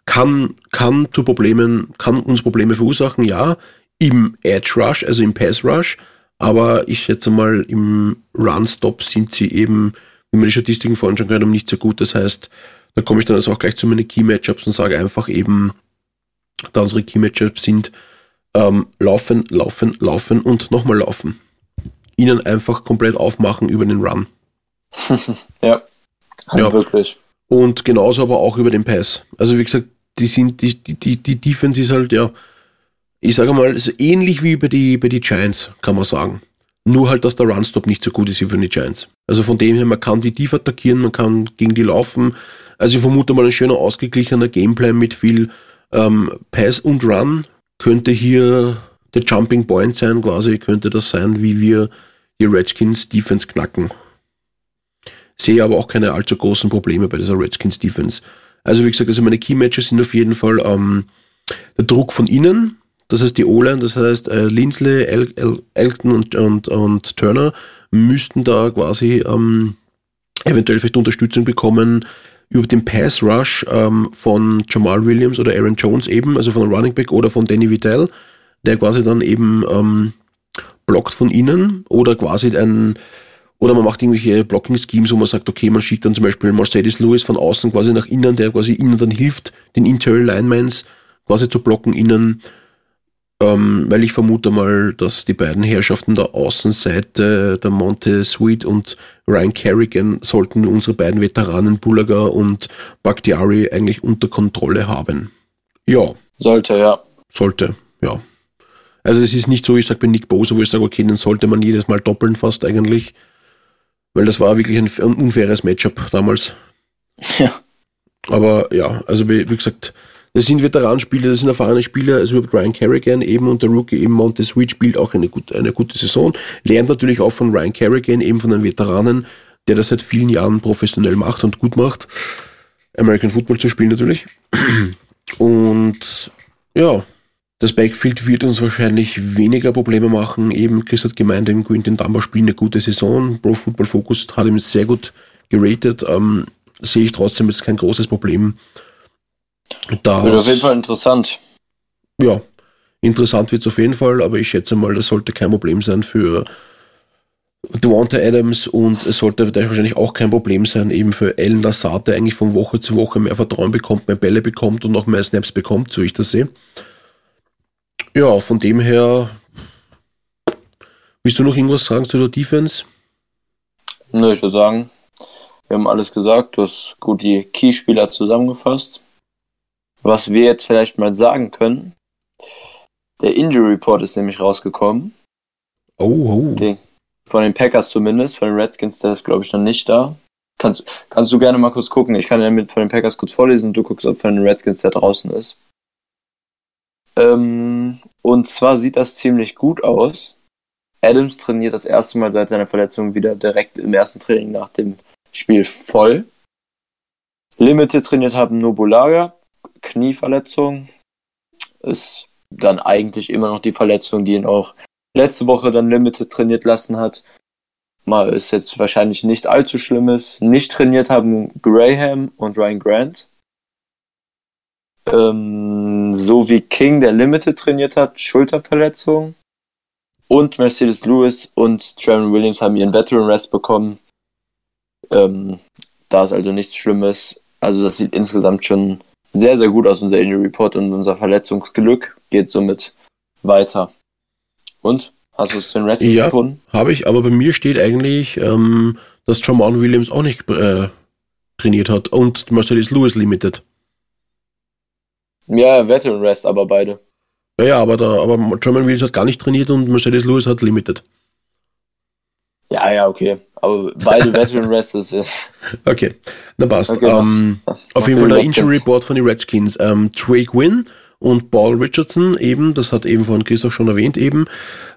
Kann, kann zu Problemen, kann uns Probleme verursachen, ja, im Edge Rush, also im Pass Rush, aber ich schätze mal, im Run-Stop sind sie eben, wie man die Statistiken vorhin schon gehört haben, nicht so gut. Das heißt, da komme ich dann also auch gleich zu meinen Key-Matchups und sage einfach eben, da unsere Key-Matchups sind ähm, laufen, laufen, laufen und nochmal laufen. Ihnen einfach komplett aufmachen über den Run. ja, ja, wirklich. Und genauso aber auch über den Pass. Also wie gesagt, die sind, die, die, die Defense ist halt, ja, ich sage mal, so ähnlich wie bei die, bei die Giants, kann man sagen. Nur halt, dass der Runstop nicht so gut ist wie bei den Giants. Also von dem her, man kann die tief attackieren, man kann gegen die laufen. Also ich vermute mal ein schöner ausgeglichener Gameplay mit viel ähm, Pass und Run könnte hier der Jumping Point sein, quasi könnte das sein, wie wir die Redskins Defense knacken. Sehe aber auch keine allzu großen Probleme bei dieser Redskins Defense. Also wie gesagt, also meine Key Matches sind auf jeden Fall ähm, der Druck von innen, das heißt die O-Line, das heißt äh, Linsley, El El Elton und, und, und Turner müssten da quasi ähm, eventuell vielleicht Unterstützung bekommen über den Pass Rush ähm, von Jamal Williams oder Aaron Jones eben, also von Running Back oder von Danny Vitale, der quasi dann eben ähm, blockt von innen oder quasi ein oder man macht irgendwelche Blocking-Schemes, wo man sagt, okay, man schickt dann zum Beispiel Mercedes Lewis von außen quasi nach innen, der quasi innen dann hilft, den Interior Linemans quasi zu blocken innen ähm, weil ich vermute mal, dass die beiden Herrschaften der Außenseite, der Monte Sweet und Ryan Kerrigan, sollten unsere beiden Veteranen Bulaga und Bakhtiari eigentlich unter Kontrolle haben. Ja. Sollte, ja. Sollte, ja. Also es ist nicht so, ich sage bei Nick Bosa, wo ich sage, okay, den sollte man jedes Mal doppeln fast eigentlich. Weil das war wirklich ein, ein unfaires Matchup damals. Ja. Aber ja, also wie, wie gesagt, das sind Veteranspieler, das sind erfahrene Spieler, also Ryan Kerrigan eben und der Rookie eben Monte Sweet spielt auch eine gute, eine gute Saison. Lernt natürlich auch von Ryan Kerrigan, eben von einem Veteranen, der das seit vielen Jahren professionell macht und gut macht. American Football zu spielen natürlich. Und ja, das Backfield wird uns wahrscheinlich weniger Probleme machen. Eben, Chris hat gemeint, im Quinton Dumba spielt eine gute Saison. Pro Football Focus hat ihm sehr gut geratet. Ähm, sehe ich trotzdem jetzt kein großes Problem. Das, wird auf jeden Fall interessant. Ja, interessant wird es auf jeden Fall, aber ich schätze mal, das sollte kein Problem sein für Devonta Adams und es sollte wahrscheinlich auch kein Problem sein, eben für Alan Lassard, der eigentlich von Woche zu Woche mehr Vertrauen bekommt, mehr Bälle bekommt und noch mehr Snaps bekommt, so ich das sehe. Ja, von dem her, willst du noch irgendwas sagen zu der Defense? Nö, ich würde sagen, wir haben alles gesagt, du hast gut die Keyspieler zusammengefasst. Was wir jetzt vielleicht mal sagen können, der Injury Report ist nämlich rausgekommen. Oh, oh. Den, von den Packers zumindest, von den Redskins, der ist glaube ich noch nicht da. Kannst, kannst du gerne mal kurz gucken. Ich kann ja mit von den Packers kurz vorlesen und du guckst, ob von den Redskins der draußen ist. Ähm, und zwar sieht das ziemlich gut aus. Adams trainiert das erste Mal seit seiner Verletzung wieder direkt im ersten Training nach dem Spiel voll. Limited trainiert haben Nobulaga, Knieverletzung. Ist dann eigentlich immer noch die Verletzung, die ihn auch letzte Woche dann Limited trainiert lassen hat. Mal ist jetzt wahrscheinlich nicht allzu schlimmes. Nicht trainiert haben Graham und Ryan Grant. Ähm, so wie King, der Limited trainiert hat, Schulterverletzung. Und Mercedes Lewis und Trevor Williams haben ihren Veteran Rest bekommen. Ähm, da ist also nichts Schlimmes. Also das sieht insgesamt schon sehr, sehr gut aus, unser Injury Report und unser Verletzungsglück geht somit weiter. Und? Hast du es den Rest ja, gefunden? habe ich, aber bei mir steht eigentlich, ähm, dass Jamal Williams auch nicht äh, trainiert hat und Mercedes Lewis Limited. Ja, Veteran Rest, aber beide. Ja, ja, aber, da, aber German Williams hat gar nicht trainiert und Mercedes Lewis hat Limited. Ja, ja, okay. Aber beide Veteran Rest ist. Okay, na passt. Okay, ähm, auf jeden Fall der Injury Report von den Redskins. Ähm, Trey Quinn und Paul Richardson eben, das hat eben von Chris auch schon erwähnt eben,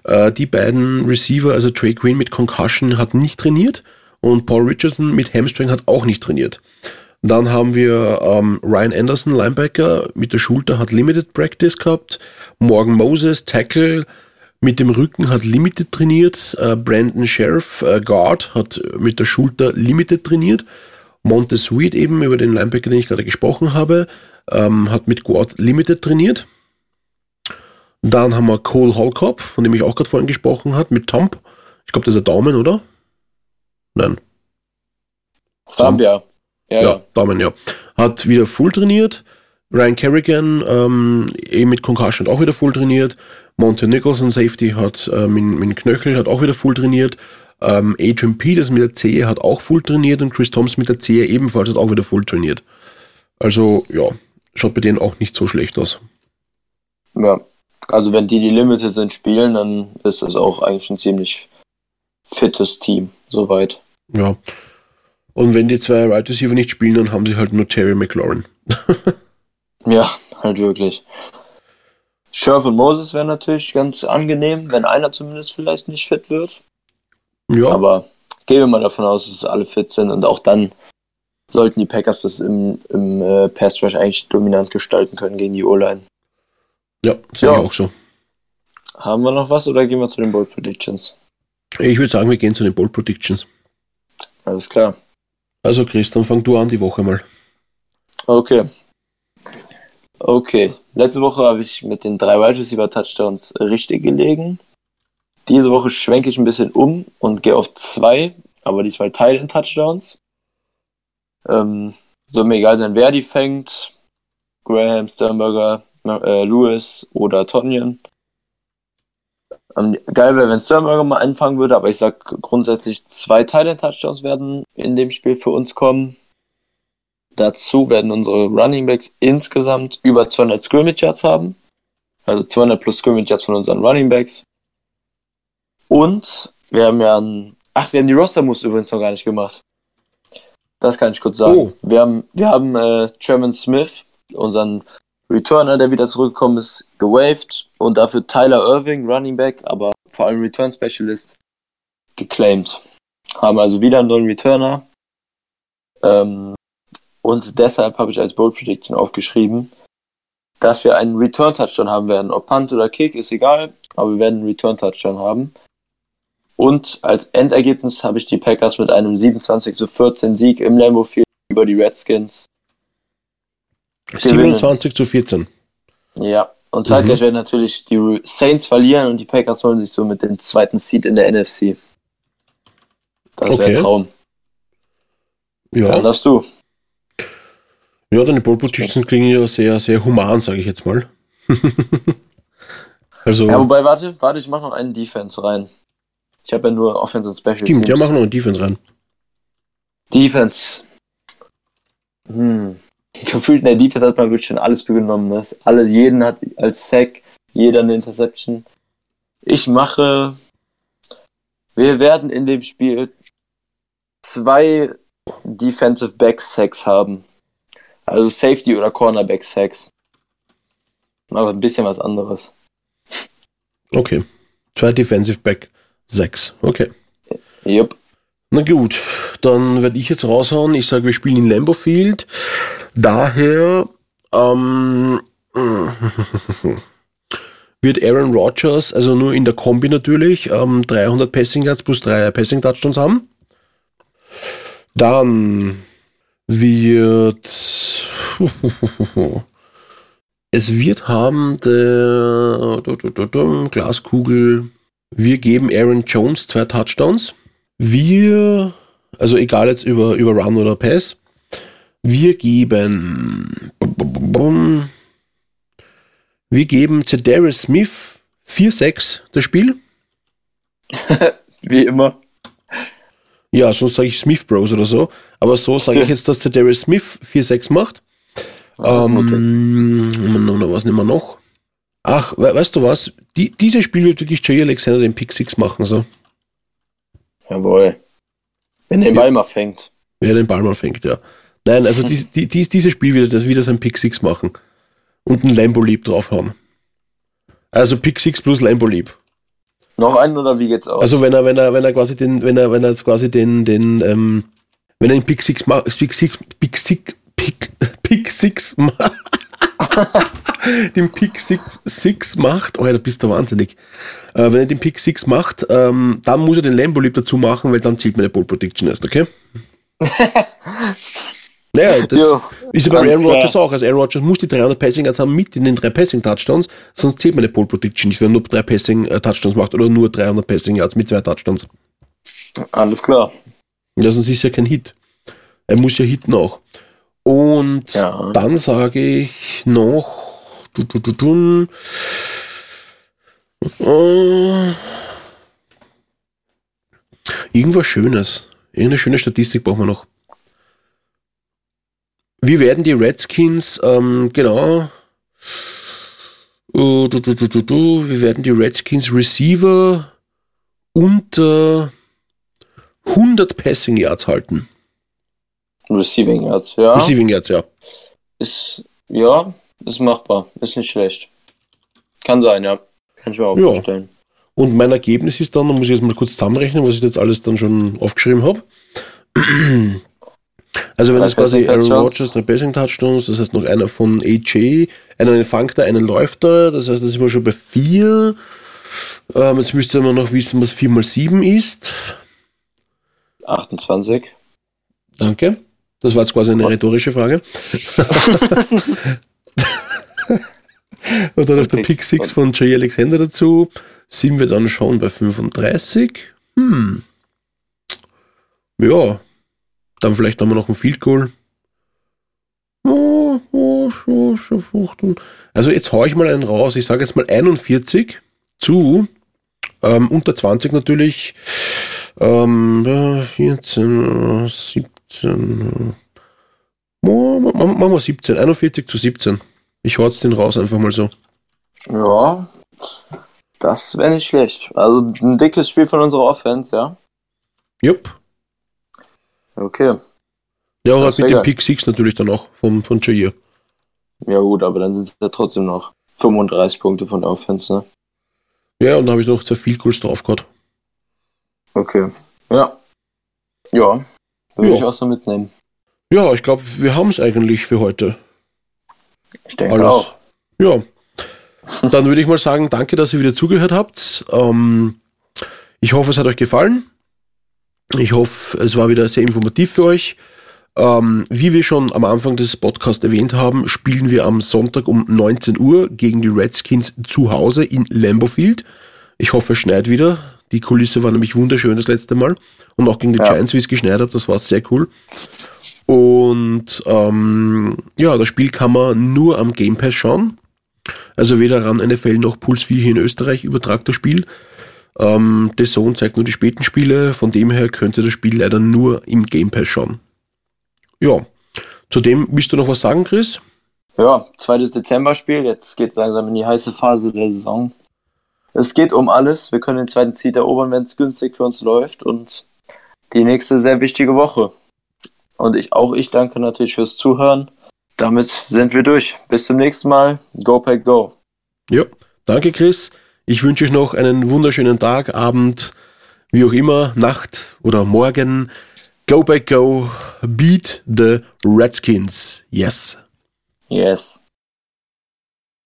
äh, die beiden Receiver, also Trey Quinn mit Concussion hat nicht trainiert und Paul Richardson mit Hamstring hat auch nicht trainiert. Dann haben wir ähm, Ryan Anderson, Linebacker, mit der Schulter hat Limited Practice gehabt. Morgan Moses, Tackle, mit dem Rücken hat Limited trainiert. Äh, Brandon Sheriff, äh, Guard, hat mit der Schulter Limited trainiert. Monte Sweet eben, über den Linebacker, den ich gerade gesprochen habe, ähm, hat mit Guard Limited trainiert. Dann haben wir Cole Holcop, von dem ich auch gerade vorhin gesprochen habe, mit Thump. Ich glaube, das ist ein Daumen, oder? Nein. Thump, ja. Ja, ja, Daumen, ja. Hat wieder full trainiert. Ryan Kerrigan, ähm, eh mit Concussion hat auch wieder full trainiert. Monte Nicholson, Safety, hat äh, mit, mit Knöchel, hat auch wieder full trainiert. Ähm, Adrian Peters mit der Zehe hat auch full trainiert und Chris Thompson mit der Zehe ebenfalls hat auch wieder full trainiert. Also, ja, schaut bei denen auch nicht so schlecht aus. Ja, also wenn die die Limited sind spielen, dann ist das auch eigentlich ein ziemlich fittes Team, soweit. Ja. Und wenn die zwei Right Receiver nicht spielen, dann haben sie halt nur Terry McLaurin. ja, halt wirklich. Scherf und Moses wäre natürlich ganz angenehm, wenn einer zumindest vielleicht nicht fit wird. Ja, Aber gehen wir mal davon aus, dass alle fit sind und auch dann sollten die Packers das im, im äh, Pass Rush eigentlich dominant gestalten können gegen die O-Line. ja, sehe Ja. ich auch so. Haben wir noch was oder gehen wir zu den Bold Predictions? Ich würde sagen, wir gehen zu den Bold Predictions. Alles klar. Also Christian, fang du an die Woche mal. Okay. Okay. Letzte Woche habe ich mit den drei Wide Receiver Touchdowns richtig gelegen. Diese Woche schwenke ich ein bisschen um und gehe auf zwei, aber diesmal Teil in Touchdowns. Ähm, soll mir egal sein, wer die fängt. Graham, Sternberger, äh, Lewis oder Tonyan. Ähm, geil wäre, wenn Sternberger mal anfangen würde, aber ich sag grundsätzlich zwei Teile Touchdowns werden in dem Spiel für uns kommen. Dazu werden unsere Running Backs insgesamt über 200 Scrimmage Yards haben. Also 200 plus Scrimmage Yards von unseren Running Backs. Und wir haben ja ein, ach, wir haben die Roster Moves übrigens noch gar nicht gemacht. Das kann ich kurz sagen. Oh. Wir haben, wir haben äh, Trevor Smith, unseren Returner, der wieder zurückgekommen ist, gewaved und dafür Tyler Irving, Running Back, aber vor allem Return Specialist, geclaimed. Haben also wieder einen neuen Returner. Ähm, und deshalb habe ich als Bold Prediction aufgeschrieben, dass wir einen Return Touchdown haben werden. Ob Punt oder Kick ist egal, aber wir werden einen Return Touchdown haben. Und als Endergebnis habe ich die Packers mit einem 27 zu 14 Sieg im Lambeau Field über die Redskins. Gewinnen. 27 zu 14. Ja. Und zeitgleich werden natürlich die Saints verlieren und die Packers holen sich so mit dem zweiten Seed in der NFC. Das wäre Okay. ein Traum. Dann Ja, darfst du. Ja deine Bold Predictions klingen ja sehr, sehr human, sage ich jetzt mal. also, Ja, wobei, warte, warte, ich mache noch einen Defense rein. Ich habe ja nur Offense und Special stimmt, ja, Teams. machen noch einen Defense rein. Defense. Hm. Gefühlt in der Defense hat man wirklich schon alles genommen. Ne? Alle, jeden hat als Sack, jeder eine Interception. Ich mache. Wir werden in dem Spiel zwei Defensive Back Sacks haben. Also Safety oder Cornerback Sacks. Aber ein bisschen was anderes. Okay. Zwei Defensive Back, sechs. Okay. Jupp. Na gut, dann werde ich jetzt raushauen. Ich sage, wir spielen in Lambeau Field. Daher ähm, wird Aaron Rodgers, also nur in der Kombi natürlich, ähm, 300 Passing Yards plus 3 Passing Touchdowns haben. Dann wird es wird haben der Glaskugel. Wir geben Aaron Jones zwei Touchdowns. Wir, also egal jetzt über, über Run oder Pass, wir geben, wir geben Zedarius Smith 4-6 das Spiel. Wie immer. Ja, sonst sage ich Smith Bros oder so. Aber so sage ich jetzt, dass Zedarius Smith 4-6 macht. Ah, Ähm, was nehmen wir noch? Ach, we weißt du was? Die, dieses Spiel wird wirklich Jay Alexander den Pick 6 machen, so. Jawohl. Wenn er den Ja. Ball mal fängt. Wer den Ball mal fängt, ja. Nein, also dies, die, dies, dieses Spiel wird das wieder sein Pick 6 machen. Und ein Lambo Leap draufhauen. Also Pick 6 plus Lambo Leap. Noch einen oder wie geht's aus? Also wenn er, wenn er, wenn er quasi den, wenn er, wenn er jetzt quasi den, den, ähm, wenn er den Pick 6 macht, Pick 6, Pick 6, Pick, Pick 6 macht, den Pick 6 macht, oh ja, da bist du wahnsinnig. Äh, wenn er den Pick 6 macht, ähm, dann muss er den Lambo Leap dazu machen, weil dann zählt meine Pole Prediction erst, okay? naja, das Jo, ist ja bei Aaron. Rodgers auch. Also Aaron Rodgers muss die 300 Passing Yards haben mit in den drei Passing Touchdowns, sonst zählt meine Pole Prediction nicht, wenn er nur drei Passing äh, Touchdowns macht oder nur 300 Passing Yards mit zwei Touchdowns. Alles klar. Ja, sonst ist ja kein Hit. Er muss ja hitten auch. Und Ja. dann sage ich noch. Du, du, du, du, äh, irgendwas Schönes. Irgendeine schöne Statistik brauchen wir noch. Wir werden die Redskins, ähm, genau. Äh, du, du, du, du, du, wir werden die Redskins Receiver unter 100 Passing Yards halten. Receiving Yards, ja. Receiving Yards, ja. Ist, ja, ist machbar. Ist nicht schlecht. Kann sein, ja. Kann ich mir auch Ja. vorstellen. Und mein Ergebnis ist dann, da muss ich jetzt mal kurz zusammenrechnen, was ich jetzt alles dann schon aufgeschrieben habe. Also wenn es quasi Aaron. Rodgers, drei Passing Touchdowns, das heißt noch einer von AJ, einen fangt er, einen läuft er, das heißt, das sind wir schon bei vier. Ähm, jetzt müsste man noch wissen, was 4 mal 7 ist. 28. Danke. Das war jetzt quasi eine rhetorische Frage. Und dann noch der Pick Pick 6 Six. von Jay Alexander dazu. Sind wir dann schon bei 35. Hm. Ja. Dann vielleicht haben wir noch ein Field Goal. So, so, so. Also jetzt hau ich mal einen raus. Ich sage jetzt mal 41 zu ähm, unter 20 natürlich. Ähm, äh, 14, äh, 17. äh, oh, ma- ma- Machen wir 17. 41 zu 17. Ich hau jetzt den raus einfach mal so. Ja, das wäre nicht schlecht. Also ein dickes Spiel von unserer Offense, ja. Jupp. Okay. Ja, halt mit dem. Pick 6 natürlich dann auch vom, von Jair. Ja gut, aber dann sind es ja trotzdem noch 35 Punkte von der Offense, ne? Ja, und da habe ich noch zwei Field Goals drauf gehabt. Okay. Ja. Ja. Würde Ja. ich auch so mitnehmen. Ja, ich glaube, wir haben es eigentlich für heute. Ich denke Alles. auch. Ja. Dann würde ich mal sagen, danke, dass ihr wieder zugehört habt. Ähm, ich hoffe, es hat euch gefallen. Ich hoffe, es war wieder sehr informativ für euch. Ähm, wie wir schon am Anfang des Podcasts erwähnt haben, spielen wir am Sonntag um 19 Uhr gegen die Redskins zu Hause in Lambeau Field. Ich hoffe, es schneit wieder. Die Kulisse war nämlich wunderschön das letzte Mal. Und auch gegen die Ja. Giants, wie es geschneit hat, das war sehr cool. Und ähm, ja, das Spiel kann man nur am Game Pass schauen. Also weder ran NFL noch Puls 4 hier in Österreich übertragt das Spiel. Ähm, The Zone zeigt nur die späten Spiele, von dem her könnte das Spiel leider nur im Game Pass schauen. Ja, zudem willst du noch was sagen, Chris? Ja, zweites Dezember-Spiel. Jetzt geht es langsam in die heiße Phase der Saison. Es geht um alles. Wir können den zweiten Seed erobern, wenn es günstig für uns läuft. Und die nächste sehr wichtige Woche. Und ich auch ich danke natürlich fürs Zuhören. Damit sind wir durch. Bis zum nächsten Mal. Go Pack Go. Ja, danke Chris. Ich wünsche euch noch einen wunderschönen Tag, Abend, wie auch immer, Nacht oder Morgen. Go back go, beat the Redskins. Yes. Yes.